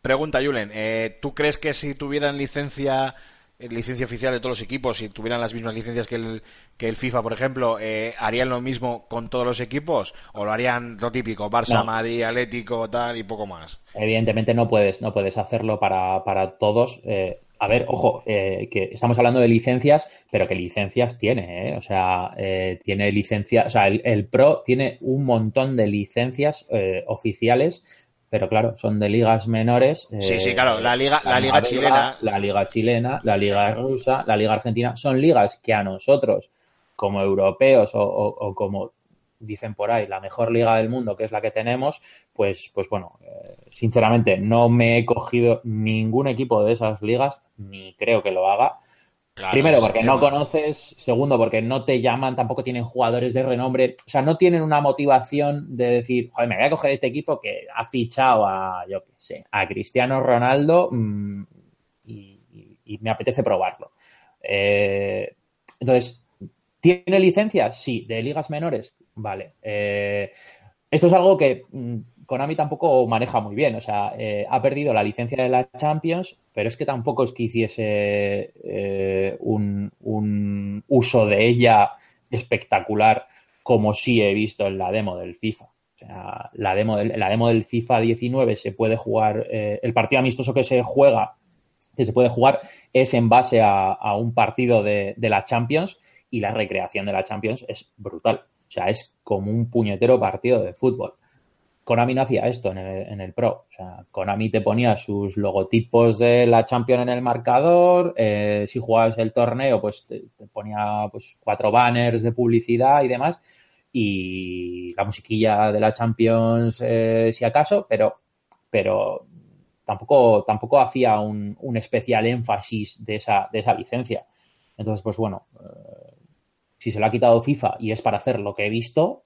Pregunta, Julen, eh, ¿tú crees que si tuvieran licencia licencia oficial de todos los equipos, si tuvieran las mismas licencias que el, que el FIFA, por ejemplo, eh, harían lo mismo con todos los equipos? ¿O lo harían lo típico, Barça, No. Madrid, Atlético, tal y poco más? Evidentemente no puedes, no puedes hacerlo para, para todos. Eh, a ver, ojo, eh, que estamos hablando de licencias, pero ¿qué licencias tiene? eh? O sea, eh, tiene licencia, o sea, el, el Pro tiene un montón de licencias eh, oficiales, pero claro, son de ligas menores. eh, Sí, sí, claro, la liga- la liga chilena. La liga chilena, la liga rusa, la liga argentina, son ligas que a nosotros, como europeos o, o- o como dicen por ahí, la mejor liga del mundo, que es la que tenemos, pues, pues bueno, eh, sinceramente no me he cogido ningún equipo de esas ligas, ni creo que lo haga. Claro, Primero, porque no conoces. Segundo, porque no te llaman, tampoco tienen jugadores de renombre. O sea, no tienen una motivación de decir, joder, me voy a coger este equipo que ha fichado a, yo qué sé, a Cristiano Ronaldo mm, y, y- y me apetece probarlo. Eh, entonces, ¿tiene licencias? Sí. ¿De ligas menores? Vale. Eh, esto es algo que mm, Konami tampoco maneja muy bien. O sea, eh, ha perdido la licencia de la Champions, pero es que tampoco es que hiciese eh, un, un uso de ella espectacular como sí he visto en la demo del FIFA. O sea, la demo del, la demo del FIFA 19 se puede jugar, eh, el partido amistoso que se juega, que se puede jugar, es en base a, un partido de, de la Champions y la recreación de la Champions es brutal. O sea, es como un puñetero partido de fútbol. Konami no hacía esto en el, Pro. O sea, Konami te ponía sus logotipos de la Champions en el marcador. eh, si jugabas el torneo, pues te, ponía pues, cuatro banners de publicidad y demás. Y la musiquilla de la Champions, eh, si acaso, pero, pero tampoco, tampoco hacía un, especial énfasis de esa, de esa licencia. Entonces, pues bueno, eh, si se lo ha quitado FIFA y es para hacer lo que he visto,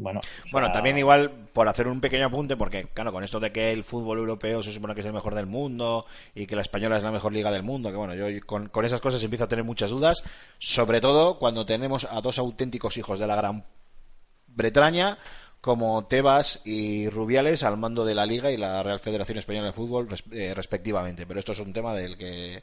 bueno. o Bueno, también igual por hacer un pequeño apunte, porque claro, con esto de que el fútbol europeo se supone que es el mejor del mundo y que la española es la mejor liga del mundo, que bueno, yo con, con esas cosas empiezo a tener muchas dudas, sobre todo cuando tenemos a dos auténticos hijos de la Gran Bretaña como Tebas y Rubiales al mando de la Liga y la Real Federación Española de Fútbol eh, respectivamente, pero esto es un tema del que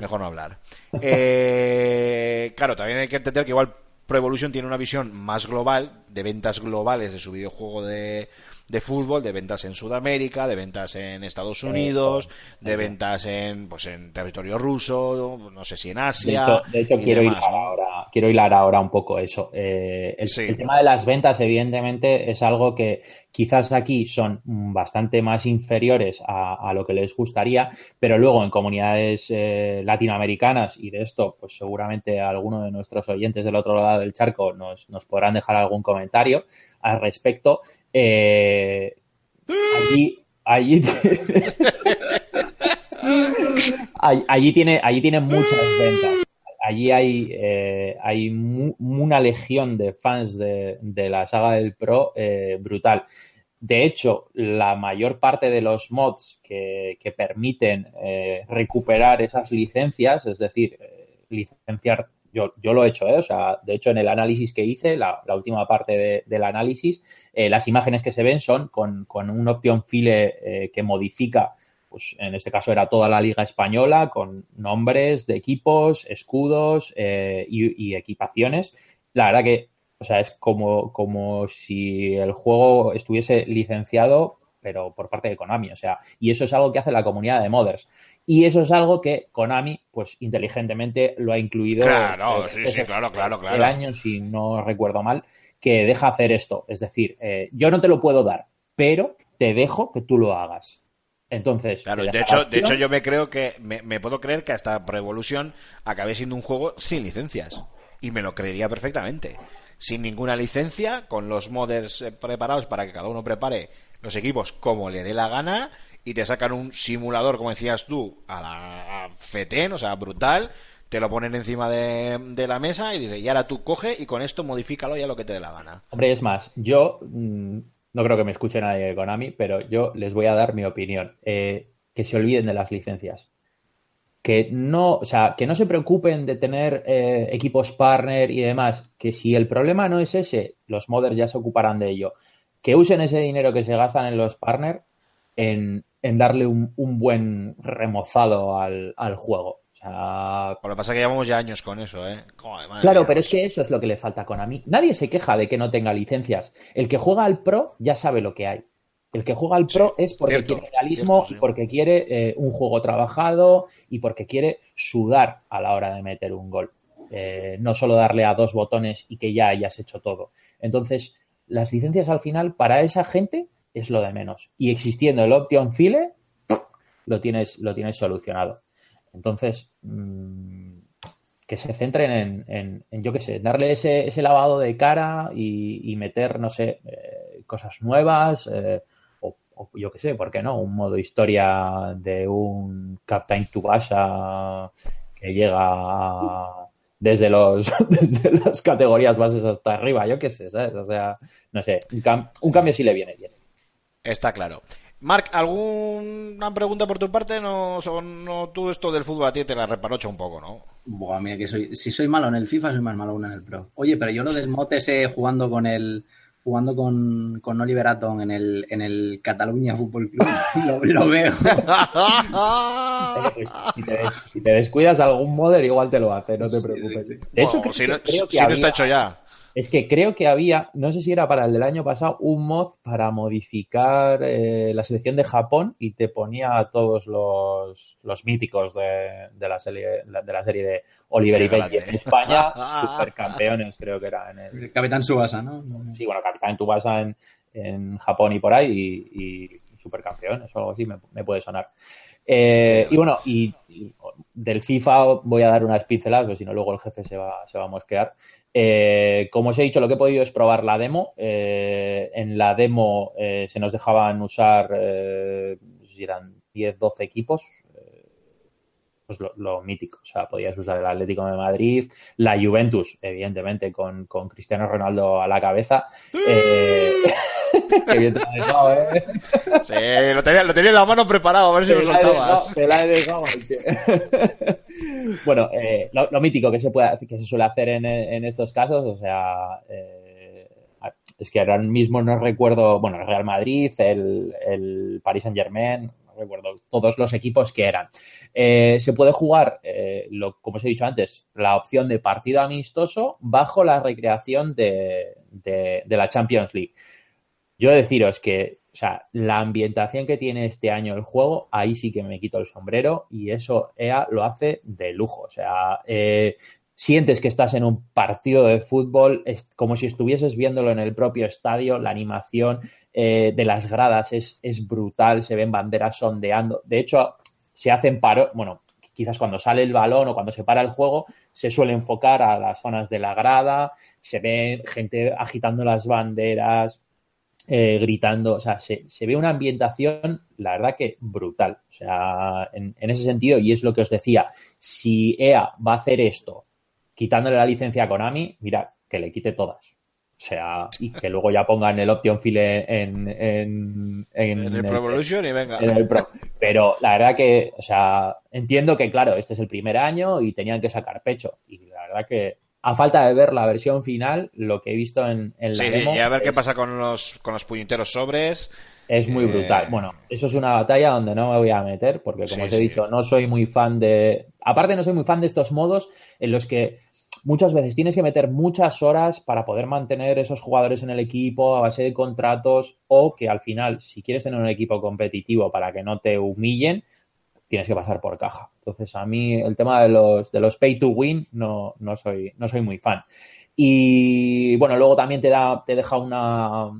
mejor no hablar. (laughs) Eh, claro, también hay que entender que igual Pro Evolution tiene una visión más global de ventas globales de su videojuego de, de fútbol, de ventas en Sudamérica, de ventas en Estados Unidos, de ventas en pues en territorio ruso, no sé si en De Asia. hecho, de hecho, quiero, demás, hilar ¿no? ahora, quiero hilar ahora un poco eso. Eh, el, Sí. el tema de las ventas, evidentemente, es algo que quizás aquí son bastante más inferiores a, a lo que les gustaría, pero luego en comunidades eh, latinoamericanas, y de esto, pues seguramente alguno de nuestros oyentes del otro lado del charco nos, nos podrán dejar algún comentario al respecto. Eh, allí, allí, (laughs) All- allí tiene, allí tiene muchas ventas. Allí hay, eh, hay mu- una legión de fans de, de la saga del Pro eh, brutal. De hecho, la mayor parte de los mods que, que permiten eh, recuperar esas licencias, es decir, licenciar, yo, yo lo he hecho, ¿eh? o sea, de hecho en el análisis que hice, la, la última parte de- del análisis, eh, las imágenes que se ven son con, con un option file eh, que modifica pues en este caso era toda la liga española con nombres de equipos, escudos eh, y, y equipaciones. La verdad que, o sea, es como, como si el juego estuviese licenciado, pero por parte de Konami. O sea, y eso es algo que hace la comunidad de modders. Y eso es algo que Konami, pues inteligentemente lo ha incluido. Claro, eh, sí, sí, claro, claro, claro. El año, si no recuerdo mal, que deja hacer esto. Es decir, eh, yo no te lo puedo dar, pero te dejo que tú lo hagas. Entonces, Claro, de hecho, de hecho yo me creo que me, me puedo creer que hasta Pro Evolution acabe siendo un juego sin licencias y me lo creería perfectamente. Sin ninguna licencia, con los modders eh, preparados para que cada uno prepare los equipos como le dé la gana y te sacan un simulador, como decías tú, a la a fetén, o sea, brutal, te lo ponen encima de, la mesa y dice, y ahora tú coge y con esto modifícalo ya lo que te dé la gana. Hombre, es más, yo mm, no creo que me escuche nadie de Konami, pero yo les voy a dar mi opinión. Eh, que se olviden de las licencias. Que no, o sea, que no se preocupen de tener eh, equipos partner y demás. Que si el problema no es ese, los modders ya se ocuparán de ello. Que usen ese dinero que se gastan en los partner en, en darle un, un buen remozado al, al juego. O sea, Por lo que pasa es que llevamos ya años con eso, ¿eh? Joder, Claro, mía. pero es que eso es lo que le falta a Konami. Nadie se queja de que no tenga licencias. El que juega al Pro ya sabe lo que hay. El que juega al Pro es porque cierto, quiere realismo cierto, sí. y porque quiere eh, un juego trabajado y porque quiere sudar a la hora de meter un gol. Eh, no solo darle a dos botones y que ya hayas hecho todo. Entonces, las licencias al final para esa gente es lo de menos. Y existiendo el Option File, lo tienes, lo tienes solucionado. Entonces, mm, que se centren en, en, en, yo qué sé, darle ese, ese lavado de cara y, y meter, no sé, eh, cosas nuevas, eh, o, o yo qué sé, ¿por qué no? Un modo historia de un Captain Tubasa que llega desde, los, (laughs) desde las categorías bases hasta arriba, yo qué sé, ¿sabes? O sea, no sé, un, cam- un cambio sí le viene bien. Está claro. Marc, ¿alguna pregunta por tu parte? No, son- no, tú esto del fútbol a ti te la reparocha un poco, ¿no? Buah, mira que soy, si soy malo en el FIFA, soy más malo aún en el Pro. Oye, pero yo lo del mote ese jugando con el jugando con, con Oliver Atom en el, en el Cataluña Fútbol Club, (laughs) lo, lo veo. Si, te, si te descuidas algún modder, igual te lo hace, no te preocupes. De hecho, Bueno, creo si que- no, creo que si no está hecho ya. Es que creo que había, no sé si era para el del año pasado, un mod para modificar eh, la selección de Japón y te ponía a todos los, los míticos de, de la serie, de la serie de Oliver Qué y Benji. En España, (laughs) supercampeones creo que era en el, El Capitán Subasa, ¿no? sí, bueno, Capitán Tubasa en, en Japón y por ahí y, y supercampeones o algo así me, me puede sonar. Eh, y bueno, y, y del FIFA voy a dar unas pinceladas, porque si no luego el jefe se va, se va a mosquear. Eh, como os he dicho, lo que he podido es probar la demo. Eh, en la demo eh, se nos dejaban usar, eh, si eran 10, 12 equipos. Pues lo, lo mítico. O sea, podías usar el Atlético de Madrid, la Juventus, evidentemente, con, con Cristiano Ronaldo a la cabeza. Eh, qué bien te lo he dejado, ¿eh? Sí, lo tenía, lo tenía en la mano preparado, a ver si lo Te la soltabas. dejado, te la he dejado, (laughs) bueno, eh, lo, lo mítico que se puede que se suele hacer en, en estos casos, o sea, eh, es que ahora mismo no recuerdo, bueno, el Real Madrid, el, el Paris Saint Germain, recuerdo todos los equipos que eran. Eh, se puede jugar, eh, lo, como os he dicho antes, la opción de partido amistoso bajo la recreación de, de, la Champions League. Yo deciros que, o sea, la ambientación que tiene este año el juego, ahí sí que me quito el sombrero y eso EA lo hace de lujo. O sea, eh, sientes que estás en un partido de fútbol, es como si estuvieses viéndolo en el propio estadio, la animación eh, de las gradas es, es brutal, se ven banderas sondeando. De hecho, se hacen paro, bueno, quizás cuando sale el balón o cuando se para el juego, se suele enfocar a las zonas de la grada, se ve gente agitando las banderas, eh, gritando, o sea, se, se, ve una ambientación, la verdad que brutal. O sea, en, en, ese sentido, y es lo que os decía, si EA va a hacer esto quitándole la licencia a Konami, mira, que le quite todas. O sea, y que luego ya pongan el Option File en, en, en, en el Pro Evolution y venga. En el Pro. Pero la verdad que, o sea, entiendo que, claro, este es el primer año y tenían que sacar pecho. Y la verdad que, a falta de ver la versión final, lo que he visto en, en la sí, demo. y a ver es, qué pasa con los, con los puñeteros sobres. Es muy Eh, brutal. Bueno, eso es una batalla donde no me voy a meter, porque como Sí, os he sí. dicho, no soy muy fan de. Aparte, no soy muy fan de estos modos en los que muchas veces tienes que meter muchas horas para poder mantener esos jugadores en el equipo a base de contratos o que al final, si quieres tener un equipo competitivo para que no te humillen, tienes que pasar por caja. Entonces, a mí el tema de los, de los pay to win no, no, soy, no soy muy fan. Y bueno, luego también te da, te deja una,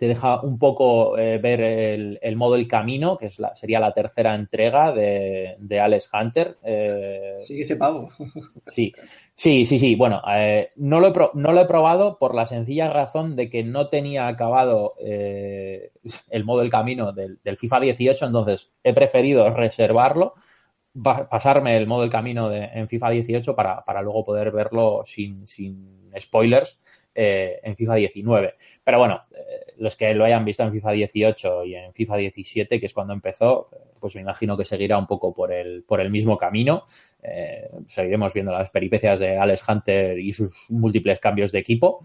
te deja un poco eh, ver el, el, modo El Camino, que es la, sería la tercera entrega de, de Alex Hunter. Eh, sí, ese pavo. (laughs) sí, sí, sí, sí. Bueno, eh, no, lo he pro, no lo he probado por la sencilla razón de que no tenía acabado eh, el modo El Camino del, del, FIFA 18, entonces he preferido reservarlo, pasarme el modo El Camino de, en FIFA 18 para, para luego poder verlo sin, sin spoilers eh, en FIFA 19. Pero bueno, eh, los que lo hayan visto en FIFA 18 y en FIFA 17, que es cuando empezó, pues me imagino que seguirá un poco por el, por el mismo camino. Eh, seguiremos viendo las peripecias de Alex Hunter y sus múltiples cambios de equipo.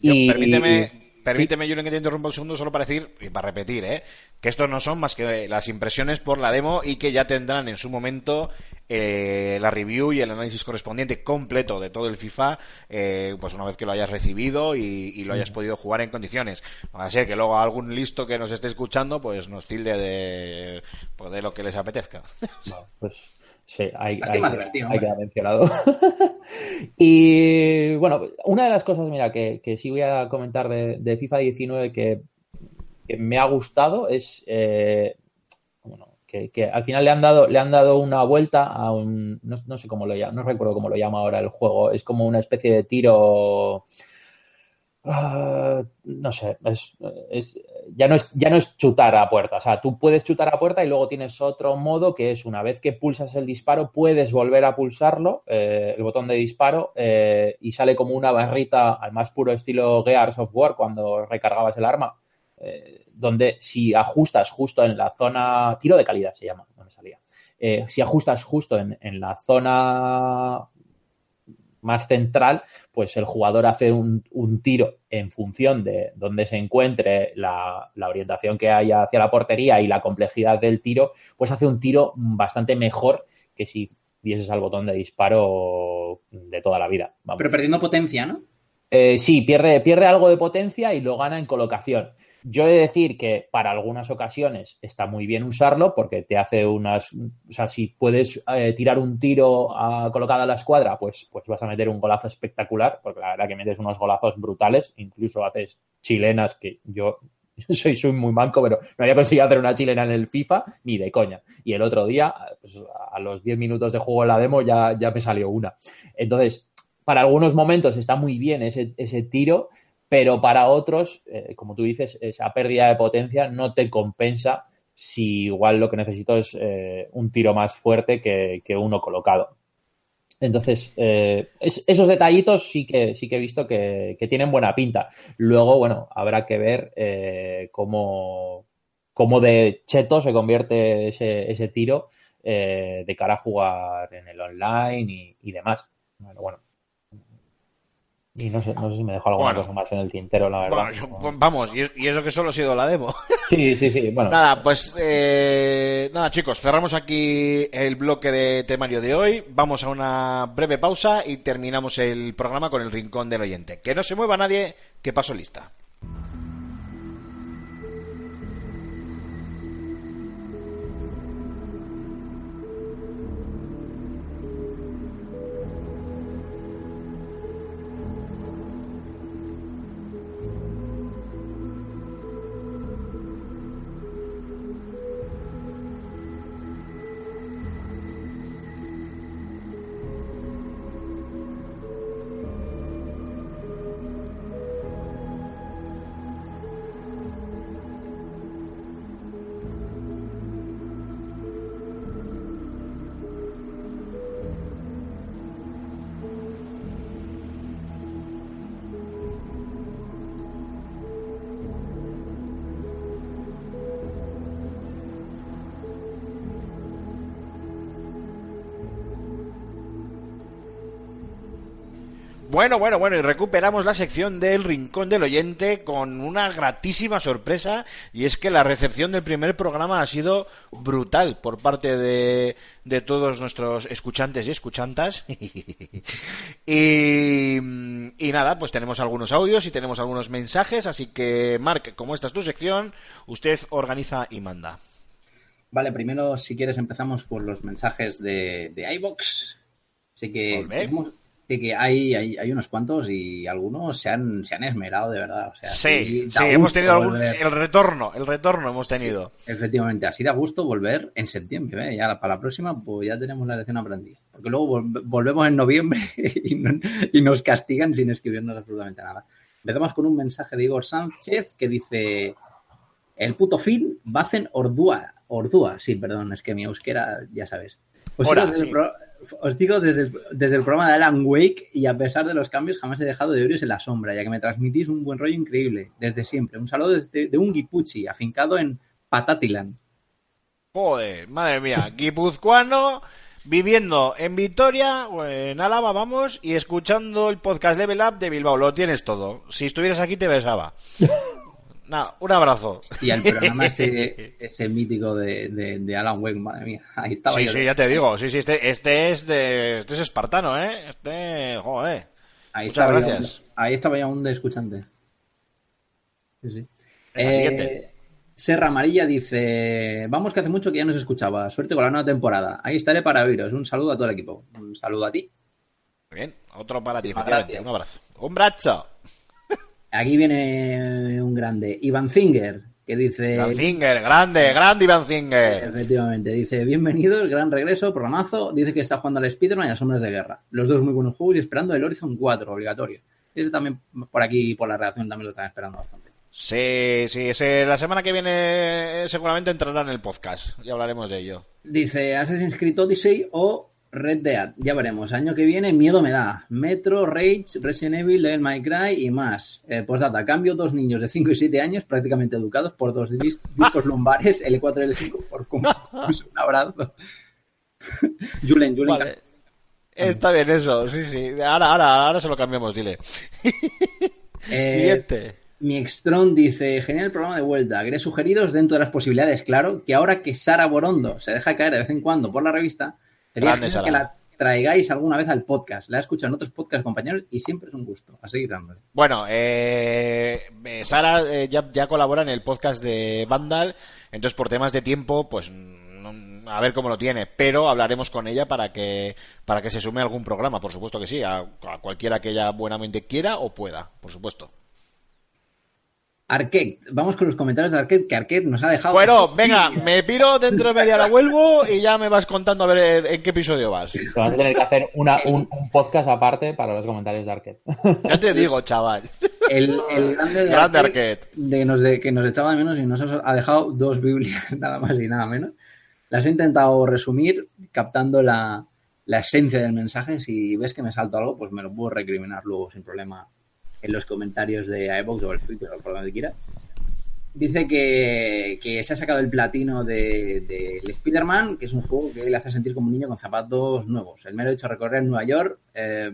Yo, y, permíteme, Permíteme, Julen, que te interrumpa un segundo solo para decir, y para repetir, ¿eh? que estos no son más que las impresiones por la demo y que ya tendrán en su momento eh, la review y el análisis correspondiente completo de todo el FIFA, eh, pues una vez que lo hayas recibido y, y lo hayas podido jugar en condiciones. Va a ser que luego algún listo que nos esté escuchando, pues nos tilde de, pues de lo que les apetezca. Pues Sí, hay, hay, más divertido, hay que haber mencionado. (laughs) y bueno, una de las cosas, mira, que, que sí voy a comentar de, de FIFA 19 que, que, me ha gustado es eh, bueno, que, que, al final le han dado, le han dado una vuelta a un. No, no, sé cómo lo llama, no recuerdo cómo lo llama ahora el juego. Es como una especie de tiro. Uh, no sé, es, es, ya, no es, ya no es chutar a puerta. O sea, tú puedes chutar a puerta y luego tienes otro modo que es una vez que pulsas el disparo, puedes volver a pulsarlo, eh, el botón de disparo, eh, y sale como una barrita al más puro estilo Gears of War cuando recargabas el arma. Eh, donde si ajustas justo en la zona, tiro de calidad se llama, no me salía. Si ajustas justo en, en la zona más central, pues el jugador hace un, un, tiro en función de dónde se encuentre la, la, orientación que haya hacia la portería y la complejidad del tiro, pues hace un tiro bastante mejor que si dieses al botón de disparo de toda la vida. Vamos. Pero perdiendo potencia, ¿no? Eh, sí, pierde, pierde algo de potencia y lo gana en colocación. Yo he de decir que para algunas ocasiones está muy bien usarlo porque te hace unas. O sea, si puedes eh, tirar un tiro a, colocada a la escuadra, pues, pues vas a meter un golazo espectacular, porque la verdad que metes unos golazos brutales, incluso haces chilenas que yo. (laughs) Soy, soy muy manco, pero no había conseguido hacer una chilena en el FIFA ni de coña. Y el otro día, pues, a los 10 minutos de juego en la demo, ya, ya me salió una. Entonces, para algunos momentos está muy bien ese, ese tiro, pero para otros, eh, como tú dices, esa pérdida de potencia no te compensa si igual lo que necesito es eh, un tiro más fuerte que, que uno colocado. Entonces, eh, es- esos detallitos sí que, sí que he visto que, que tienen buena pinta. Luego, bueno, habrá que ver eh, cómo, cómo de cheto se convierte ese, ese tiro eh, de cara a jugar en el online y, y demás. Bueno, bueno. Y no sé, no sé si me dejo alguna Bueno. cosa más en el tintero, la verdad. Bueno, yo- pues, vamos, y, y eso que solo ha sido la demo. (laughs) Sí, sí, sí. Bueno, Nada, pues eh, nada chicos, cerramos aquí el bloque de temario de hoy, vamos a una breve pausa y terminamos el programa con el rincón del oyente. Que no se mueva nadie, que paso lista. Bueno, bueno, bueno, y recuperamos la sección del Rincón del Oyente con una gratísima sorpresa y es que la recepción del primer programa ha sido brutal por parte de, de todos nuestros escuchantes y escuchantas. (laughs) y, y nada, pues tenemos algunos audios y tenemos algunos mensajes, así que Marc, como esta es tu sección, usted organiza y manda. Vale, primero, si quieres, empezamos por los mensajes de, de iVox. Así que, Sí que hay, hay, hay unos cuantos y algunos se han, se han esmerado de verdad. O sea, Sí, hemos tenido algún, el retorno, el retorno hemos tenido. Efectivamente, así da gusto volver en septiembre. ¿eh? Ya para la próxima, pues ya tenemos la lección aprendida. Porque luego vol- volvemos en noviembre (laughs) y, no- y nos castigan sin escribirnos absolutamente nada. Empezamos con un mensaje de Igor Sánchez que dice: El puto fin Bacen Ordúa. Ordúa, sí, perdón, es que mi euskera, ya sabes. Sí. el, pro- os digo desde, el, desde el programa de Alan Wake y a pesar de los cambios jamás he dejado de oíros en la sombra, ya que me transmitís un buen rollo increíble, desde siempre. Un saludo desde, de un guipuchi, afincado en Patatilan. Joder, madre mía, guipuzcoano viviendo en Vitoria en Álava, vamos, y escuchando el podcast Level Up de Bilbao. Lo tienes todo. Si estuvieras aquí te besaba. Nada, un abrazo. Y el programa ese, (laughs) ese mítico de, de, de Alan Wake, madre mía. Ahí estaba Sí, yo. sí, ya te digo. Sí, sí, este, este es de, este es espartano, ¿eh? Este, joder. Ahí Muchas estaba gracias. Ahí estaba ya un de escuchante. Sí, sí. Eh, siguiente. Serra Amarilla dice: Vamos, que hace mucho que ya nos escuchaba. Suerte con la nueva temporada. Ahí estaré para oíros. Un saludo a todo el equipo. Un saludo a ti. Muy bien, otro para ti. Un abrazo. Un brazo. Aquí viene un grande. Iván Finger, que dice: Iván Zinger, grande, grande Iván Zinger. Efectivamente, dice, bienvenidos, gran regreso, programazo. Dice que está jugando al Spider-Man y a Sombras de Guerra. Los dos muy buenos juegos y esperando el Horizon 4, obligatorio. Ese también, por aquí, por la redacción, también lo están esperando bastante. Sí, sí, ese- la semana que viene eh, seguramente entrará en el podcast. Ya hablaremos de ello. Dice Assassin's Creed Odyssey o Red Dead. Ya veremos. Año que viene, miedo me da. Metro, Rage, Resident Evil, Devil May Cry y más. Eh, postdata, cambio dos niños de 5 y 7 años prácticamente educados por dos dis- discos lumbares, (laughs) L4 y L5, por concurso. Un abrazo. (laughs) Julen, Julen. Vale. Está bien eso, sí, sí. Ahora, ahora, ahora se lo cambiamos, dile. (laughs) Eh, Siguiente. Mi Extron dice, genial el programa de vuelta. Quería sugeriros dentro de las posibilidades, claro, que ahora que Sara Borondo se deja caer de vez en cuando por la revista, sería genial que la traigáis alguna vez al podcast. La he escuchado en otros podcast compañeros y siempre es un gusto. A seguir dándole. Bueno, eh, eh, Sara eh, ya, ya colabora en el podcast de Vandal, entonces por temas de tiempo, pues a ver cómo lo tiene, pero hablaremos con ella para que para que se sume a algún programa, por supuesto que sí, a, a cualquiera que ella buenamente quiera o pueda, por supuesto. Arcade, vamos con los comentarios de Arcade, que Arcade nos ha dejado. Bueno, venga, me piro dentro de media hora vuelvo y ya me vas contando a ver en qué episodio vas. Te vas a tener que hacer una- un, un podcast aparte para los comentarios de Arquette. Ya te digo, chaval. El, el grande de Grande Arcade. de nos de- que nos echaba de menos y nos ha dejado dos Biblias, (laughs) nada más y nada menos. Las he intentado resumir captando la, la esencia del mensaje. Si ves que me salto algo, pues me lo puedo recriminar luego sin problema en los comentarios de iVoox o el Twitter o por donde quieras. Dice que, que se ha sacado el platino de, de el Spider-Man, que es un juego que le hace sentir como un niño con zapatos nuevos. El mero hecho de recorrer Nueva York, eh,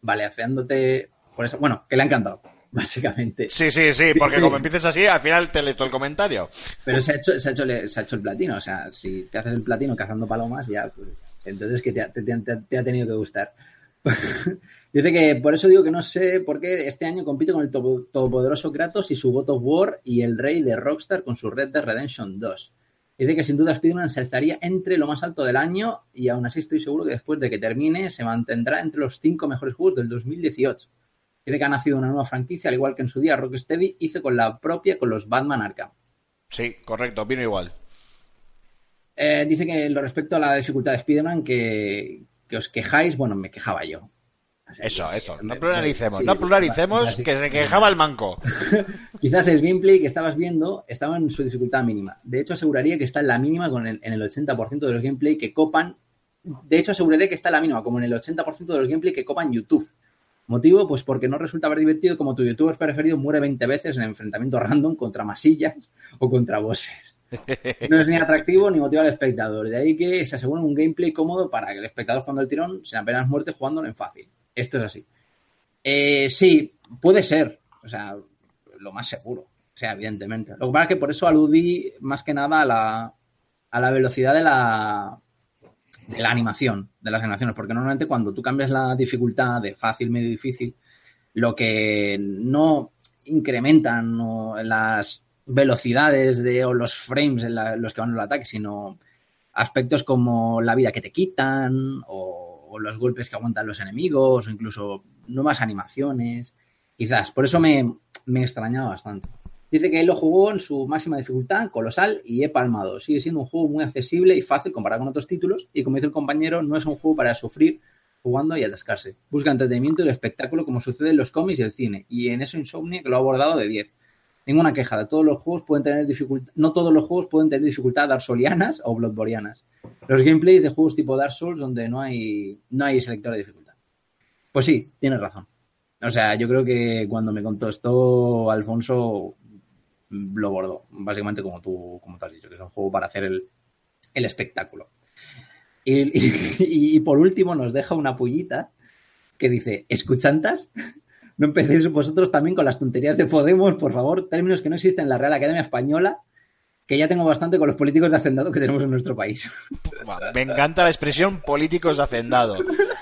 baleaceándote por eso. Bueno, que le ha encantado, (laughs) básicamente. Sí, sí, sí, porque como empieces así, al final te lees todo el comentario. Pero se ha, hecho, se, ha hecho, se ha hecho el platino. O sea, si te haces el platino cazando palomas, ya, pues, entonces que te, te- te- te ha tenido que gustar. (laughs) Dice que por eso digo que no sé por qué este año compite con el to- todopoderoso Kratos y su God of War y el rey de Rockstar con su Red Dead Redemption 2. Dice que sin duda Spider-Man se alzaría entre lo más alto del año y aún así estoy seguro que después de que termine se mantendrá entre los cinco mejores juegos del 2018. Dice que ha nacido una nueva franquicia, al igual que en su día Rocksteady hizo con la propia con los Batman Arkham. Sí, correcto, opino igual. Eh, dice que lo respecto a la dificultad de Spider-Man, que, que os quejáis, bueno, me quejaba yo. Eso, que- eso. No me- pluralicemos, sí, no pluralicemos, sí. que se quejaba el manco. (laughs) Quizás el gameplay que estabas viendo estaba en su dificultad mínima. De hecho, aseguraría que está en la mínima con el, en el 80% de los gameplay que copan. De hecho, aseguraría que está en la mínima, como en el 80% de los gameplay que copan YouTube. Motivo, pues porque no resulta haber divertido como tu youtuber preferido muere 20 veces en enfrentamiento random contra masillas o contra bosses. No es ni atractivo ni motiva al espectador. De ahí que se asegura un gameplay cómodo para que el espectador cuando el tirón, sin apenas muerte, jugándolo en fácil. Esto es así. Eh, sí, puede ser. O sea, lo más seguro. O sea, evidentemente. Lo que pasa es que por eso aludí más que nada a la, a la velocidad de la, de la animación, de las animaciones. Porque normalmente cuando tú cambias la dificultad de fácil, medio difícil, lo que no incrementan las velocidades de, o los frames en la- los que van el ataque, sino aspectos como la vida que te quitan o, o los golpes que aguantan los enemigos o incluso nuevas animaciones. Quizás. Por eso me, me extrañaba bastante. Dice que él lo jugó en su máxima dificultad, colosal, y he palmado. Sigue siendo un juego muy accesible y fácil comparado con otros títulos, y como dice el compañero, no es un juego para sufrir jugando y atascarse. Busca entretenimiento y el espectáculo como sucede en los cómics y el cine, y en eso Insomnia que lo ha abordado de 10. Ninguna queja, todos los juegos pueden tener dificultad, no todos los juegos pueden tener dificultad darsolianas o bloodborianas. Los gameplays de juegos tipo Dark Souls donde no hay, no hay selector de dificultad. Pues sí, tienes razón. O sea, yo creo que cuando me contó esto, Alfonso mm, lo bordó, básicamente como tú, como tú has dicho, que es un juego para hacer el, el espectáculo. Y, y- (laughs) y por último nos deja una pullita que dice, ¿escuchantas? No empecéis vosotros también con las tonterías de Podemos, por favor, términos que no existen en la Real Academia Española, que ya tengo bastante con los políticos de hacendado que tenemos en nuestro país. Me encanta la expresión políticos de hacendado.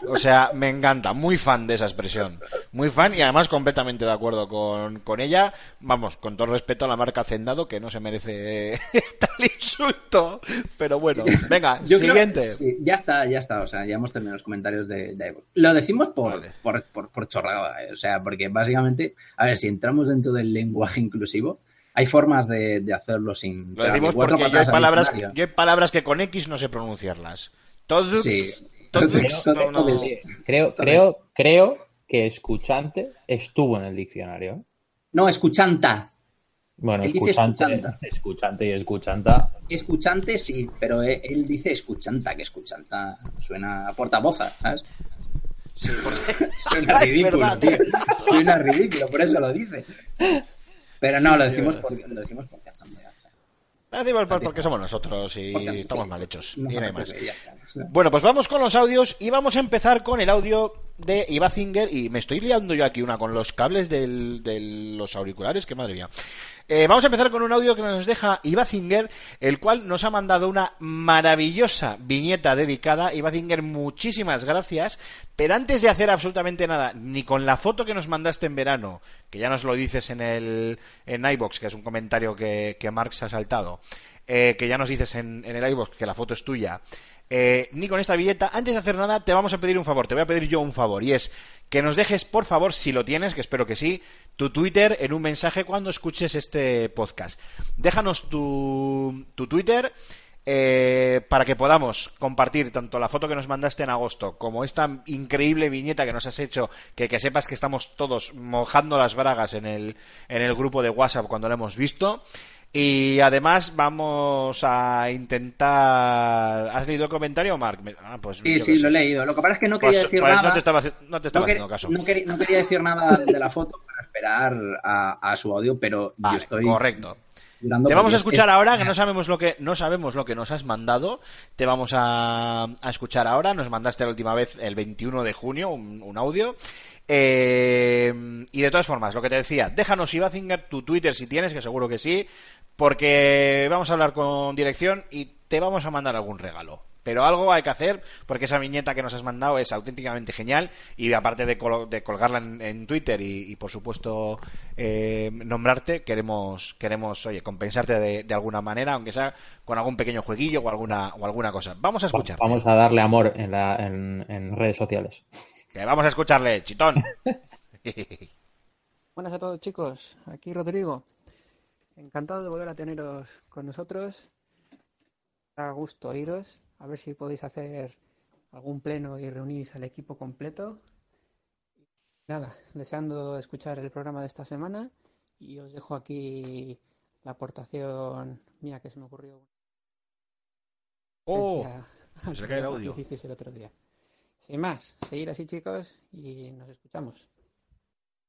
O sea, me encanta. Muy fan de esa expresión. Muy fan y además completamente de acuerdo con, con ella. Vamos, con todo respeto a la marca hacendado, que no se merece (laughs) tal insulto. Pero bueno, venga, (laughs) Yo creo- siguiente. sí, ya está, ya está. O sea, ya hemos terminado los comentarios de, de. Lo decimos por, Vale. por, por, por chorrada. eh. O sea, porque básicamente, a ver, si entramos dentro del lenguaje inclusivo, hay formas de, de hacerlo sin. Lo decimos porque yo hay, palabras, yo hay palabras que con X no sé pronunciarlas. Todos. Sí. todos- Todos- no, no. Creo, creo, creo que escuchante estuvo en el diccionario. No, escuchanta. Bueno, Él dice escuchante, escuchanta. (laughs) escuchante y escuchanta. Escuchante sí, pero él, él dice escuchanta, que escuchanta suena a portavoza, ¿sabes? Sí, porque- (laughs) Suena (laughs) ridículo, tío. Suena ridículo, por eso lo dice. Pero no, lo decimos sí, porque, lo decimos porque porque somos nosotros y porque- estamos sí, mal hechos. no y se no hay más. preocupe, ya está. Bueno, pues vamos con los audios y vamos a empezar con el audio de Ibazinger y me estoy liando yo aquí una con los cables de los auriculares, que madre mía. Eh, vamos a empezar con un audio que nos deja Ibazinger, el cual nos ha mandado una maravillosa viñeta dedicada. Ibazinger, muchísimas gracias. Pero antes de hacer absolutamente nada, ni con la foto que nos mandaste en verano, que ya nos lo dices en el en iBox, que es un comentario que, que Marx ha saltado, eh, que ya nos dices en, en el iBox que la foto es tuya. Eh, ni con esta billeta. Antes de hacer nada, te vamos a pedir un favor. Te voy a pedir yo un favor. Y es que nos dejes, por favor, si lo tienes, que espero que sí, tu Twitter en un mensaje cuando escuches este podcast. Déjanos tu, Twitter. eh, para que podamos compartir tanto la foto que nos mandaste en agosto como esta increíble viñeta que nos has hecho, que, que sepas que estamos todos mojando las bragas en el, en el grupo de WhatsApp cuando lo hemos visto. Y además vamos a intentar... ¿Has leído el comentario, Mark? Ah, pues Sí, sí, lo he leído. Lo que pasa es que no quería Pues- decir pues nada. no te estaba, no te estaba no, haciendo caso. no quería, no quería decir nada de la foto para esperar a, a su audio, pero Vale, yo estoy correcto. Te vamos a escuchar es- ahora, que no sabemos lo que no sabemos lo que nos has mandado. Te vamos a, a escuchar ahora. Nos mandaste la última vez el 21 de junio un, un audio. Eh, y de todas formas, lo que te decía, déjanos Ibazinger tu Twitter si tienes, que seguro que sí, porque vamos a hablar con dirección y te vamos a mandar algún regalo. Pero algo hay que hacer, porque esa viñeta que nos has mandado es auténticamente genial y aparte de, colo- de colgarla en, en Twitter y, y, por supuesto eh, nombrarte, queremos, queremos oye, compensarte de, de alguna manera, aunque sea con algún pequeño jueguillo o alguna, o alguna cosa. Vamos a escuchar. Vamos a darle amor en, la- en- en redes sociales. Que vamos a escucharle, chitón. (laughs) Buenas a todos chicos, aquí Rodrigo. Encantado de volver a teneros con nosotros. A gusto oíros. A ver si podéis hacer algún pleno y reunís al equipo completo. Nada, deseando escuchar el programa de esta semana y os dejo aquí la aportación mía que se me ocurrió. Oh, se cae el (laughs) audio. que hicisteis el otro día. Sin más, seguir así chicos y nos escuchamos.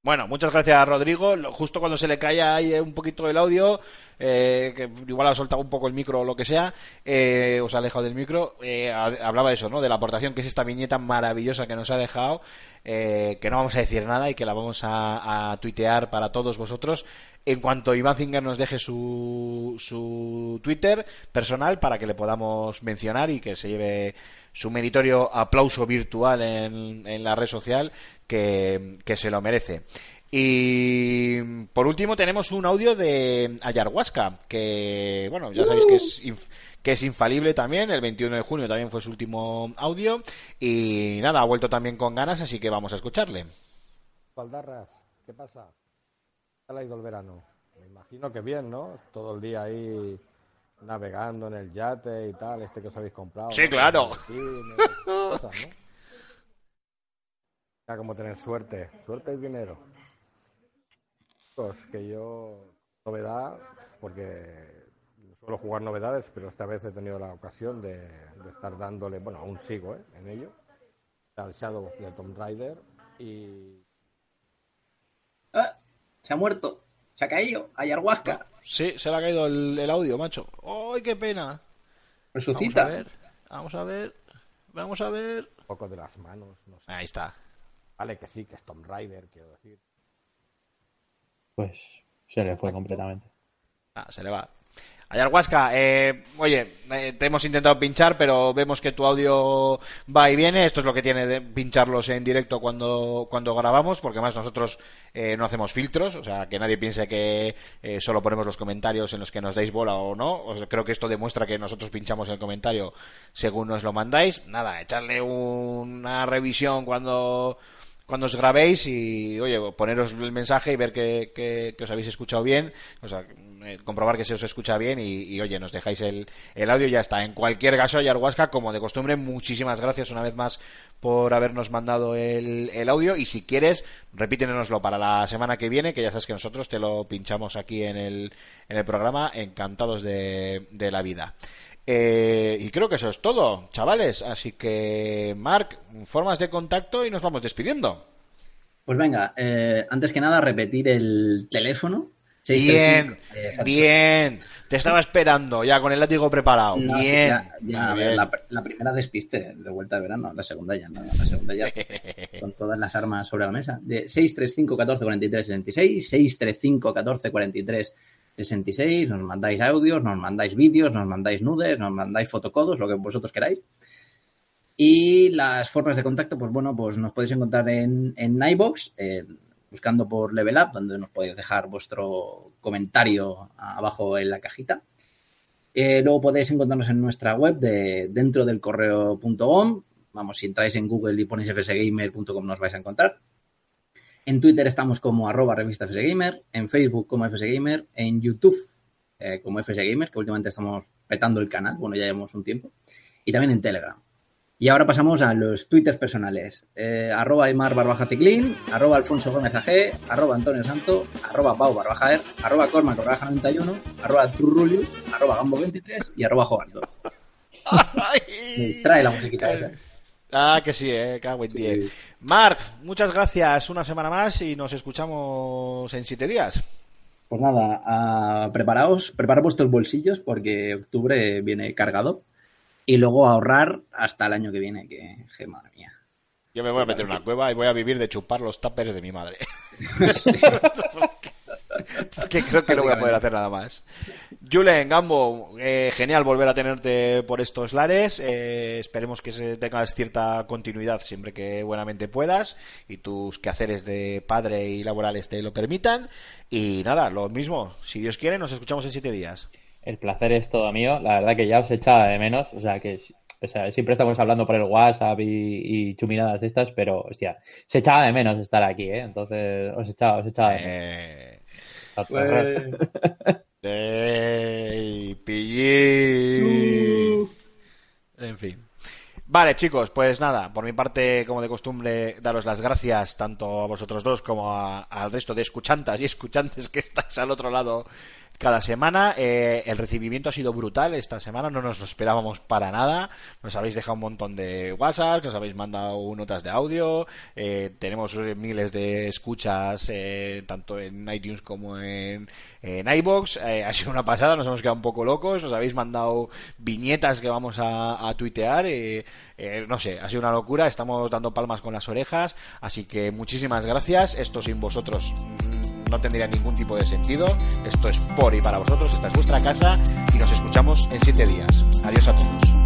Bueno, muchas gracias Rodrigo. Justo cuando se le cae ahí un poquito el audio, eh, que igual ha soltado un poco el micro o lo que sea, eh, os ha alejado del micro, eh, ha- hablaba de eso, ¿no? De la aportación que es esta viñeta maravillosa que nos ha dejado, eh, que no vamos a decir nada y que la vamos a, a tuitear para todos vosotros en cuanto Iván Zinger nos deje su, su Twitter personal para que le podamos mencionar y que se lleve su meritorio aplauso virtual en, en la red social que, que se lo merece. Y por último tenemos un audio de Ayahuasca, que bueno, ya sabéis que es, inf- que es infalible también, el 21 de junio también fue su último audio y nada, ha vuelto también con ganas, así que vamos a escucharle. Valdarras, ¿qué pasa? ¿Qué tal ha ido el verano? Me imagino que bien, ¿no? Todo el día ahí navegando en el yate y tal, este que os habéis comprado. Sí, ¿no? claro. Maletín, cosas, ¿no? Ya como tener suerte, suerte y dinero. Pues que yo, novedad, porque suelo jugar novedades, pero esta vez he tenido la ocasión de, de estar dándole, bueno, aún sigo ¿eh? en ello, al Shadow of the Tomb Raider y Ah, se ha muerto, se ha caído, ayahuasca. Sí, se le ha caído el, el audio, macho. ¡Ay, qué pena! Resucita. Vamos a ver, vamos a ver, vamos a ver. un poco de las manos, no sé. Ahí está. Vale, que sí, que es Tomb Raider, quiero decir. Pues se le fue completamente. Ah, se le va. Ayahuasca, eh, oye, eh, te hemos intentado pinchar, pero vemos que tu audio va y viene. Esto es lo que tiene de pincharlos en directo cuando, cuando grabamos, porque más nosotros eh, no hacemos filtros, o sea, que nadie piense que eh, solo ponemos los comentarios en los que nos dais bola o no. O creo que esto demuestra que nosotros pinchamos el comentario según nos lo mandáis. Nada, echarle una revisión cuando cuando os grabéis y, oye, poneros el mensaje y ver que, que- os habéis escuchado bien, o sea, eh, comprobar que se os escucha bien y, y, oye, nos dejáis el, el audio y ya está. En cualquier caso, Ayahuasca, como de costumbre, muchísimas gracias una vez más por habernos mandado el, el audio y si quieres, repítenoslo para la semana que viene, que ya sabes que nosotros te lo pinchamos aquí en el, en el programa, encantados de, de la vida. Eh, y creo que eso es todo, chavales. Así que, Marc, formas de contacto y nos vamos despidiendo. Pues venga, eh, antes que nada, repetir el teléfono. Bien, 635. Exacto. bien. Te estaba esperando ya con el látigo preparado. No, bien. ya- ya, a Muy ver, bien. la, la primera despiste de vuelta de verano, la segunda ya no, la segunda ya (laughs) con todas las armas sobre la mesa. De 635 14 43 66, 635 14 43 66, nos mandáis audios, nos mandáis vídeos, nos mandáis nudes, nos mandáis fotocodos, lo que vosotros queráis. Y las formas de contacto, pues bueno, pues nos podéis encontrar en, en iBox, eh, buscando por Level Up, donde nos podéis dejar vuestro comentario abajo en la cajita. Eh, luego podéis encontrarnos en nuestra web de dentro del correo.com. Vamos, si entráis en Google y ponéis fsgamer.com nos vais a encontrar. En Twitter estamos como arroba revista fsgamer, en Facebook como fsgamer, en YouTube eh, como fsgamer, que últimamente estamos petando el canal, bueno, ya llevamos un tiempo, y también en Telegram. Y ahora pasamos a los twitters personales. Eh, arroba Aymar barbaja ciclín, arroba Alfonso Gómez AG, arroba Antonio Santo, arroba Pau barbajaer, arroba Cormac barbaja 91, arroba Turrulius, arroba Gambo 23 y arroba Jogardo. Me (laughs) distrae la musiquita esa. Ah, que sí, eh, cago en diez. Marc, muchas gracias una semana más y nos escuchamos en siete días. Pues nada, ah, preparaos, preparad vuestros bolsillos porque octubre viene cargado. Y luego ahorrar hasta el año que viene, que, madre mía. Yo me voy a meter en una cueva y voy a vivir de chupar los tuppers de mi madre. (laughs) Sí. (laughs) (laughs) Porque creo que no voy a poder hacer nada más. Julen, Gambo, eh, genial volver a tenerte por estos lares. Eh, esperemos que se tengas cierta continuidad siempre que buenamente puedas y tus quehaceres de padre y laborales te lo permitan. Y nada, lo mismo. Si Dios quiere, nos escuchamos en siete días. El placer es todo mío. La verdad que ya os echaba de menos. O sea, que o sea, siempre estamos hablando por el WhatsApp y, y chuminadas estas, pero, hostia, se echaba de menos estar aquí, ¿eh? Entonces, os echaba, os echaba de menos. Eh. Ey, pillín. En fin. Vale, chicos, pues nada, por mi parte, como de costumbre, daros las gracias tanto a vosotros dos como a- al resto de escuchantas y escuchantes que estáis al otro lado cada semana. Eh, el recibimiento ha sido brutal esta semana, no nos lo esperábamos para nada. Nos habéis dejado un montón de WhatsApp, nos habéis mandado notas de audio, eh, tenemos eh, miles de escuchas eh, tanto en iTunes como en, en iBox. Eh, ha sido una pasada, nos hemos quedado un poco locos, nos habéis mandado viñetas que vamos a, a tuitear. Eh, no sé, ha sido una locura, estamos dando palmas con las orejas, así que muchísimas gracias. Esto sin vosotros mm, no tendría ningún tipo de sentido. Esto es por y para vosotros, esta es vuestra casa y nos escuchamos en siete días. Adiós a todos.